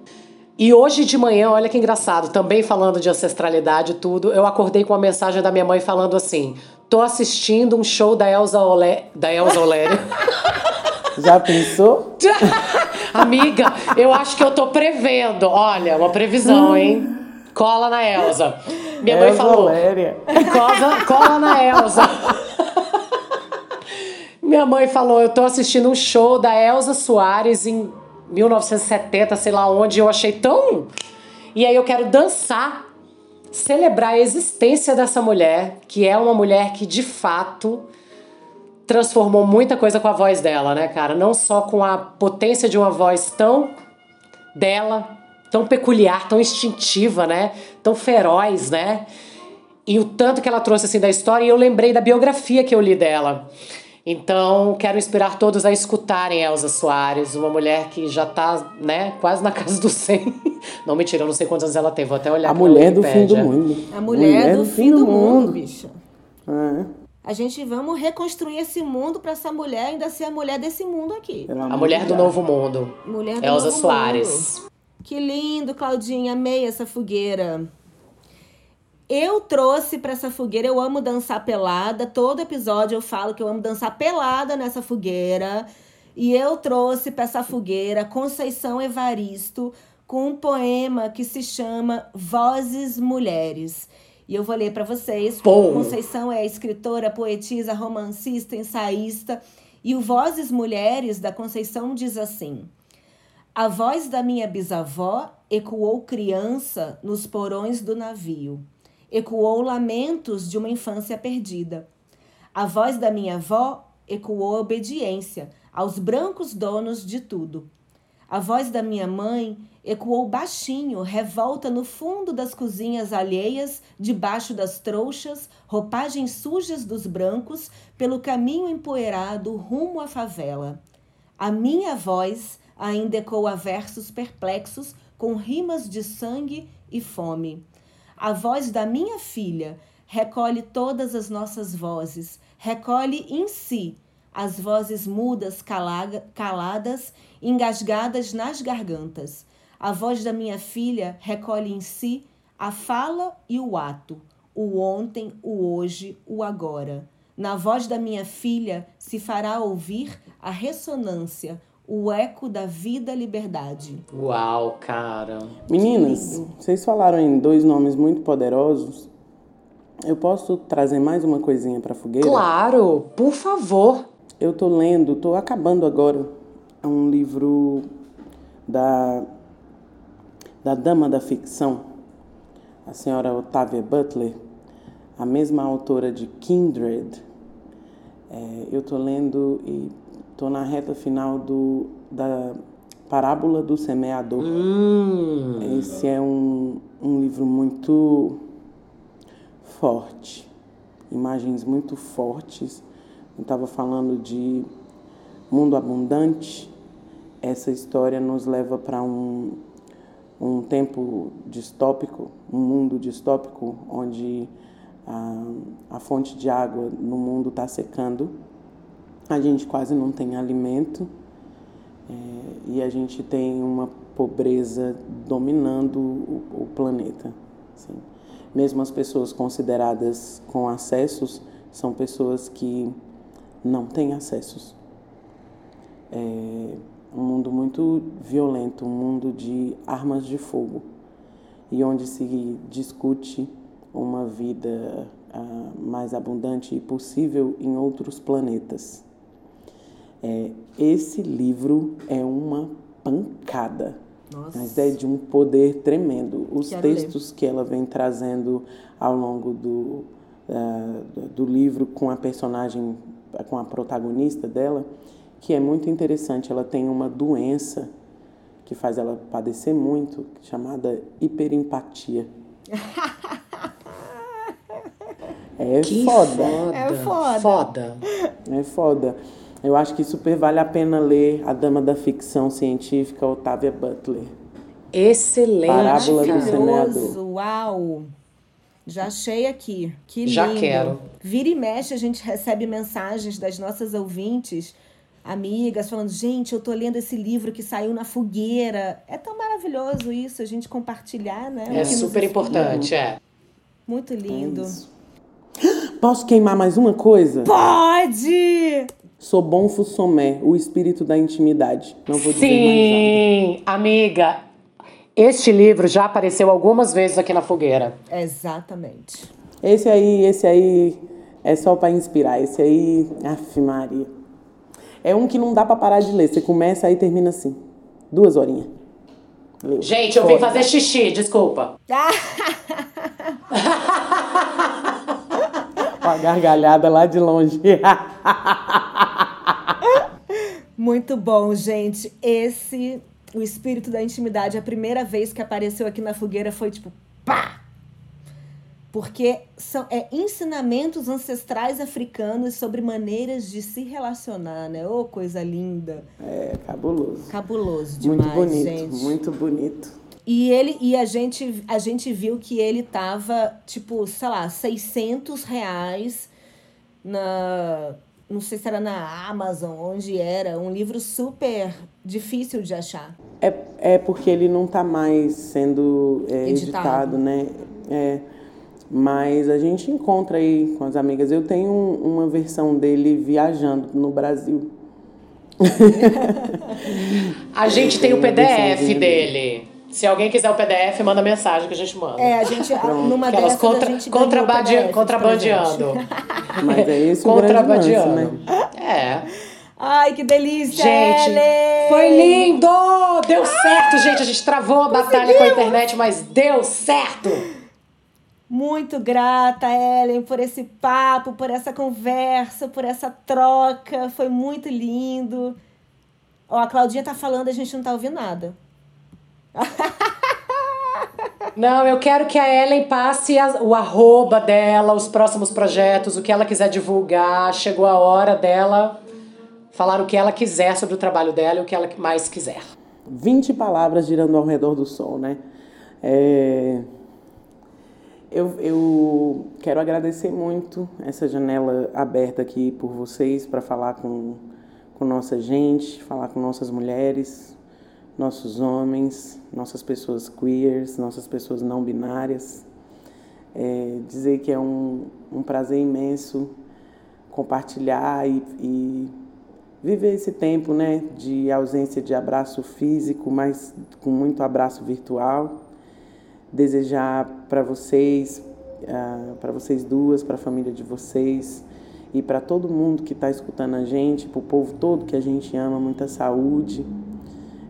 E hoje de manhã, olha que engraçado, também falando de ancestralidade e tudo, eu acordei com uma mensagem da minha mãe falando assim: tô assistindo um show da Elza, Olé... da Elza Oléria. Já pensou? Amiga, eu acho que eu tô prevendo. Olha, uma previsão, hein? Cola na Elza. Minha mãe Elza falou. Oléria. Cola, cola na Elza. Minha mãe falou: eu tô assistindo um show da Elza Soares em 1970, sei lá onde. Eu achei tão. E aí eu quero dançar, celebrar a existência dessa mulher, que é uma mulher que de fato transformou muita coisa com a voz dela, né, cara? Não só com a potência de uma voz tão dela, tão peculiar, tão instintiva, né? Tão feroz, né? E o tanto que ela trouxe assim da história, e eu lembrei da biografia que eu li dela. Então, quero inspirar todos a escutarem Elza Soares, uma mulher que já tá, né, quase na casa do 100. Não, mentira, eu não sei quantos anos ela tem, vou até olhar A mulher do fim do mundo. A mulher, do, fim do mundo, bicho. É, A gente vamos reconstruir esse mundo pra essa mulher ainda ser a mulher desse mundo aqui. A mulher do novo mundo. Mulher do Elza novo Soares. mundo. Que lindo, Claudinha. Amei essa fogueira. Eu trouxe pra essa fogueira, eu amo dançar pelada. Todo episódio eu falo que eu amo dançar pelada nessa fogueira. E eu trouxe pra essa fogueira Conceição Evaristo com um poema que se chama Vozes Mulheres. E eu vou ler pra vocês. Bom. Conceição é escritora, poetisa, romancista, ensaísta. E o Vozes Mulheres da Conceição diz assim: A voz da minha bisavó ecoou criança nos porões do navio. Ecoou lamentos de uma infância perdida. A voz da minha avó ecoou obediência aos brancos donos de tudo. A voz da minha mãe ecoou baixinho, revolta no fundo das cozinhas alheias, debaixo das trouxas, roupagens sujas dos brancos, pelo caminho empoeirado rumo à favela. A minha voz ainda ecoa versos perplexos com rimas de sangue e fome. A voz da minha filha recolhe todas as nossas vozes, recolhe em si as vozes mudas, calaga- caladas, engasgadas nas gargantas. A voz da minha filha recolhe em si a fala e o ato, o ontem, o hoje, o agora. Na voz da minha filha se fará ouvir a ressonância, o eco da vida-liberdade. Uau, cara. Meninas, vocês falaram em dois nomes muito poderosos. Eu posso trazer mais uma coisinha pra fogueira? Claro, por favor. Eu tô lendo, tô acabando agora um livro da da dama da ficção, a senhora Octavia Butler, a mesma autora de Kindred. É, eu tô lendo e tô na reta final do da Parábola do Semeador. Hum. Esse é um, um livro muito forte, imagens muito fortes. Eu estava falando de mundo abundante. Essa história nos leva para um, um tempo distópico, um mundo distópico, onde a, a fonte de água no mundo está secando. A gente quase não tem alimento é, e a gente tem uma pobreza dominando o, o planeta. assim. Mesmo as pessoas consideradas com acessos são pessoas que não têm acessos. É um mundo muito violento, um mundo de armas de fogo e onde se discute uma vida ah, mais abundante e possível em outros planetas. É, esse livro é uma pancada, Nossa. mas é de um poder tremendo. Os Quero textos que ela vem trazendo ao longo do, ah, do livro com a personagem, com a protagonista dela, que é muito interessante. Ela tem uma doença que faz ela padecer muito, chamada hiperempatia. É Que foda. É foda. Foda. É foda. Eu acho que super vale a pena ler A Dama da Ficção Científica, Octavia Butler. Excelente. Parábola do semeador. Uau! Já achei aqui. Que lindo. Já quero. Vira e mexe, a gente recebe mensagens das nossas ouvintes amigas falando, gente, eu tô lendo esse livro que saiu na fogueira. É tão maravilhoso isso, a gente compartilhar, né? É super importante, é. Muito lindo. É Posso queimar mais uma coisa? Pode! Sou bom fussomé, o espírito da intimidade. Não vou dizer Sim, amiga. Este livro já apareceu algumas vezes aqui na fogueira. Exatamente. Esse aí, esse aí é só para inspirar. Esse aí, af Maria. É um que não dá para parar de ler. Você começa aí e termina assim. Duas horinhas. Leu. Gente, eu vim fazer xixi, desculpa. a gargalhada lá de longe. Muito bom, gente. Esse, o espírito da intimidade, a primeira vez que apareceu aqui na fogueira foi tipo, pá! Porque são é, ensinamentos ancestrais africanos sobre maneiras de se relacionar, né? Ô, oh, coisa linda. É, cabuloso. Cabuloso demais, muito bonito, gente. Muito bonito. E ele e a gente a gente viu que ele tava tipo, sei lá, 600 reais na não sei se era na Amazon, onde era, um livro super difícil de achar. É, é porque ele não está mais sendo é, editado. editado, né? É, mas a gente encontra aí com as amigas. Eu tenho uma versão dele viajando no Brasil. a gente tem o PDF dele. Se alguém quiser o PDF, manda mensagem que a gente manda. É, a gente, numa Aquelas dessas, contra, a gente contrabandeando. contrabandeando. Mas é isso contrabandeando. Né? É. Ai, que delícia, Gente, Ellen! foi lindo! Deu certo, gente. A gente travou a batalha com a internet, mas deu certo! Muito grata, Ellen, por esse papo, por essa conversa, por essa troca. Foi muito lindo. Ó, a Claudinha tá falando, a gente não tá ouvindo nada. Não, eu quero que a Ellen passe a, o arroba dela, os próximos projetos, o que ela quiser divulgar. Chegou a hora dela falar o que ela quiser sobre o trabalho dela e o que ela mais quiser. 20 palavras girando ao redor do sol, né? É... Eu, eu quero agradecer muito essa janela aberta aqui por vocês para falar com, com nossa gente, falar com nossas mulheres, nossos homens, nossas pessoas queers, nossas pessoas não binárias. É, dizer que é um, um prazer imenso compartilhar e, e, viver esse tempo né, de ausência de abraço físico, mas com muito abraço virtual. Desejar para vocês, uh, para vocês duas, para a família de vocês e para todo mundo que está escutando a gente, para o povo todo que a gente ama, muita saúde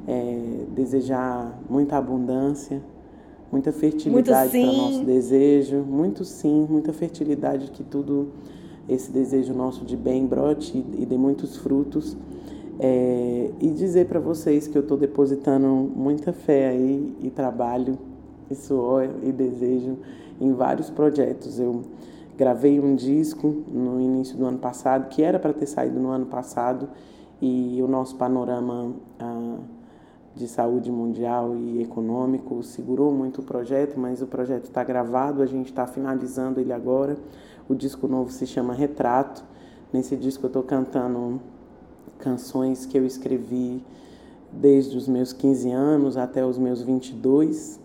é, desejar muita abundância, muita fertilidade para nosso desejo, muito sim, muita fertilidade, que tudo esse desejo nosso de bem brote e dê muitos frutos. É, e dizer para vocês que eu estou depositando muita fé aí e trabalho e suor e desejo em vários projetos. Eu gravei um disco no início do ano passado, que era para ter saído no ano passado, e o nosso panorama. Ah, de saúde mundial e econômico segurou muito o projeto, mas o projeto está gravado, a gente está finalizando ele agora. O disco novo se chama Retrato. Nesse disco eu estou cantando canções que eu escrevi desde os meus 15 anos até os meus 22.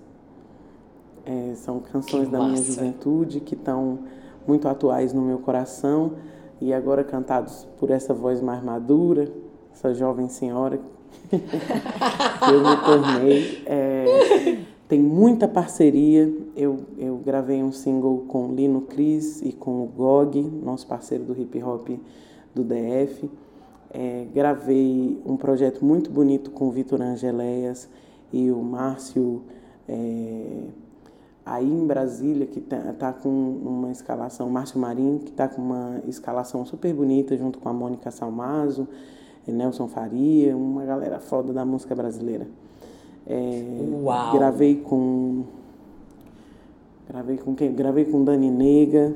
É, são canções da minha juventude que estão muito atuais no meu coração e agora cantados por essa voz mais madura, essa jovem senhora eu me tornei. É, tem muita parceria. Eu, eu gravei um single com Lino Cris e com o Gog, nosso parceiro do hip hop do DF. É, gravei um projeto muito bonito com o Vitor Angeléias e o Márcio é, aí em Brasília, que tá, tá, com uma escalação, Márcio Marinho, que está com uma escalação super bonita junto com a Mônica Salmazo. Nelson Faria, uma galera foda da música brasileira. É, Uau. Gravei com. Gravei com quem? Gravei com Dani Nega.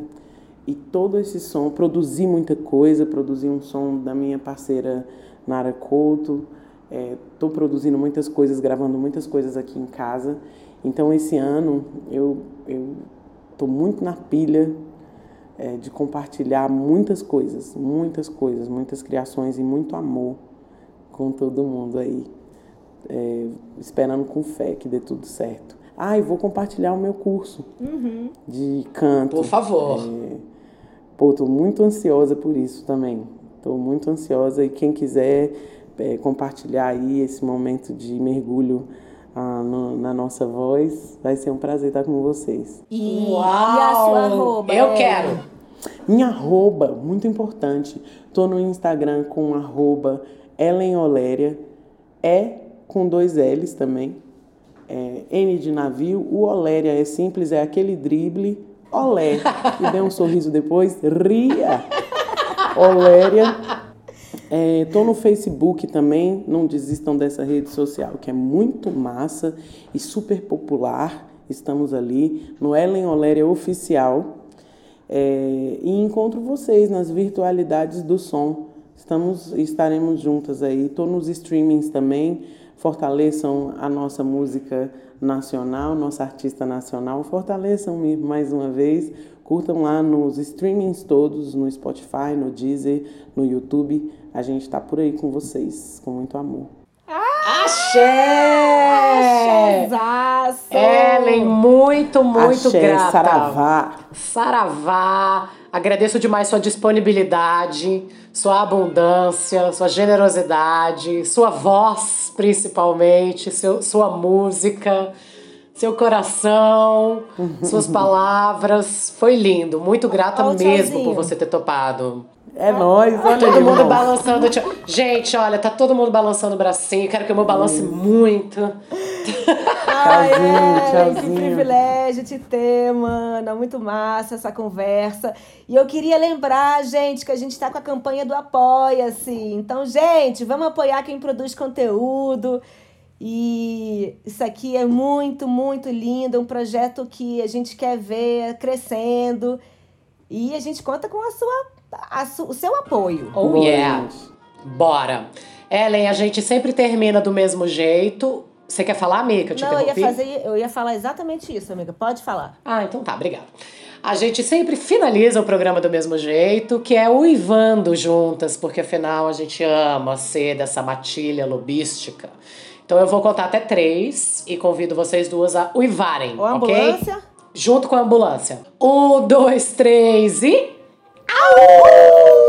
E todo esse som, produzi muita coisa, produzi um som da minha parceira Nara Couto. Estou é, produzindo muitas coisas, gravando muitas coisas aqui em casa. Então esse ano eu estou muito na pilha é, de compartilhar muitas coisas, muitas coisas, muitas criações e muito amor com todo mundo aí, é, esperando com fé que dê tudo certo. Ah, e vou compartilhar o meu curso Uhum. de canto. Por favor. É, pô, tô muito ansiosa por isso também. Tô muito ansiosa e quem quiser é, compartilhar aí esse momento de mergulho ah, no- na nossa voz, vai ser um prazer estar com vocês. E, Uau! e a sua arroba? Eu Ellen? quero. Minha arroba, muito importante. Tô no Instagram com arroba Ellen Oléria. É com dois L's também. É, N de navio. O Oléria é simples, é aquele drible. Olé. E dê um sorriso depois. Ria. Oléria. É, tô no Facebook também, não desistam dessa rede social, que é muito massa e super popular. Estamos ali no Ellen Oléria Oficial. É, e encontro vocês nas virtualidades do som. Estamos estaremos juntas aí. Estou nos streamings também. Fortaleçam a nossa música nacional, nossa artista nacional. Fortaleçam-me mais uma vez. Curtam lá nos streamings todos, no Spotify, no Deezer, no YouTube. A gente está por aí com vocês, com muito amor. Axé! Chezaço! Ellen, muito, muito Axé, grata. Saravá. Saravá. Agradeço demais sua disponibilidade, sua abundância, sua generosidade, sua voz, principalmente, seu, sua música, seu coração, suas palavras. Foi lindo. Muito grata Ó o mesmo tchauzinho. por você ter topado. É nóis, olha Todo aí, mundo irmão. balançando. tchau. Gente, olha, tá todo mundo balançando o bracinho. Quero que o meu balance muito. Ai, Tchauzinho, Ellen, Que tchauzinho. privilégio te ter, mana. Muito massa essa conversa. E eu queria lembrar, gente, que a gente tá com a campanha do Apoia-se. Então, gente, vamos apoiar quem produz conteúdo. E isso aqui é muito, muito lindo. Um projeto que a gente quer ver crescendo. E a gente conta com a sua, o seu apoio. Oh, Boa, yeah. Bora. Ellen, a gente sempre termina do mesmo jeito. Você quer falar, amiga? Eu te Não, eu ia, fazer, eu ia falar exatamente isso, amiga. Pode falar. Ah, então tá, obrigada. A gente sempre finaliza o programa do mesmo jeito, que é uivando juntas, porque afinal a gente ama ser dessa matilha lobística. Então eu vou contar até três e convido vocês duas a uivarem, Ou a ok? ambulância. Junto com a ambulância. Um, dois, três e. Au!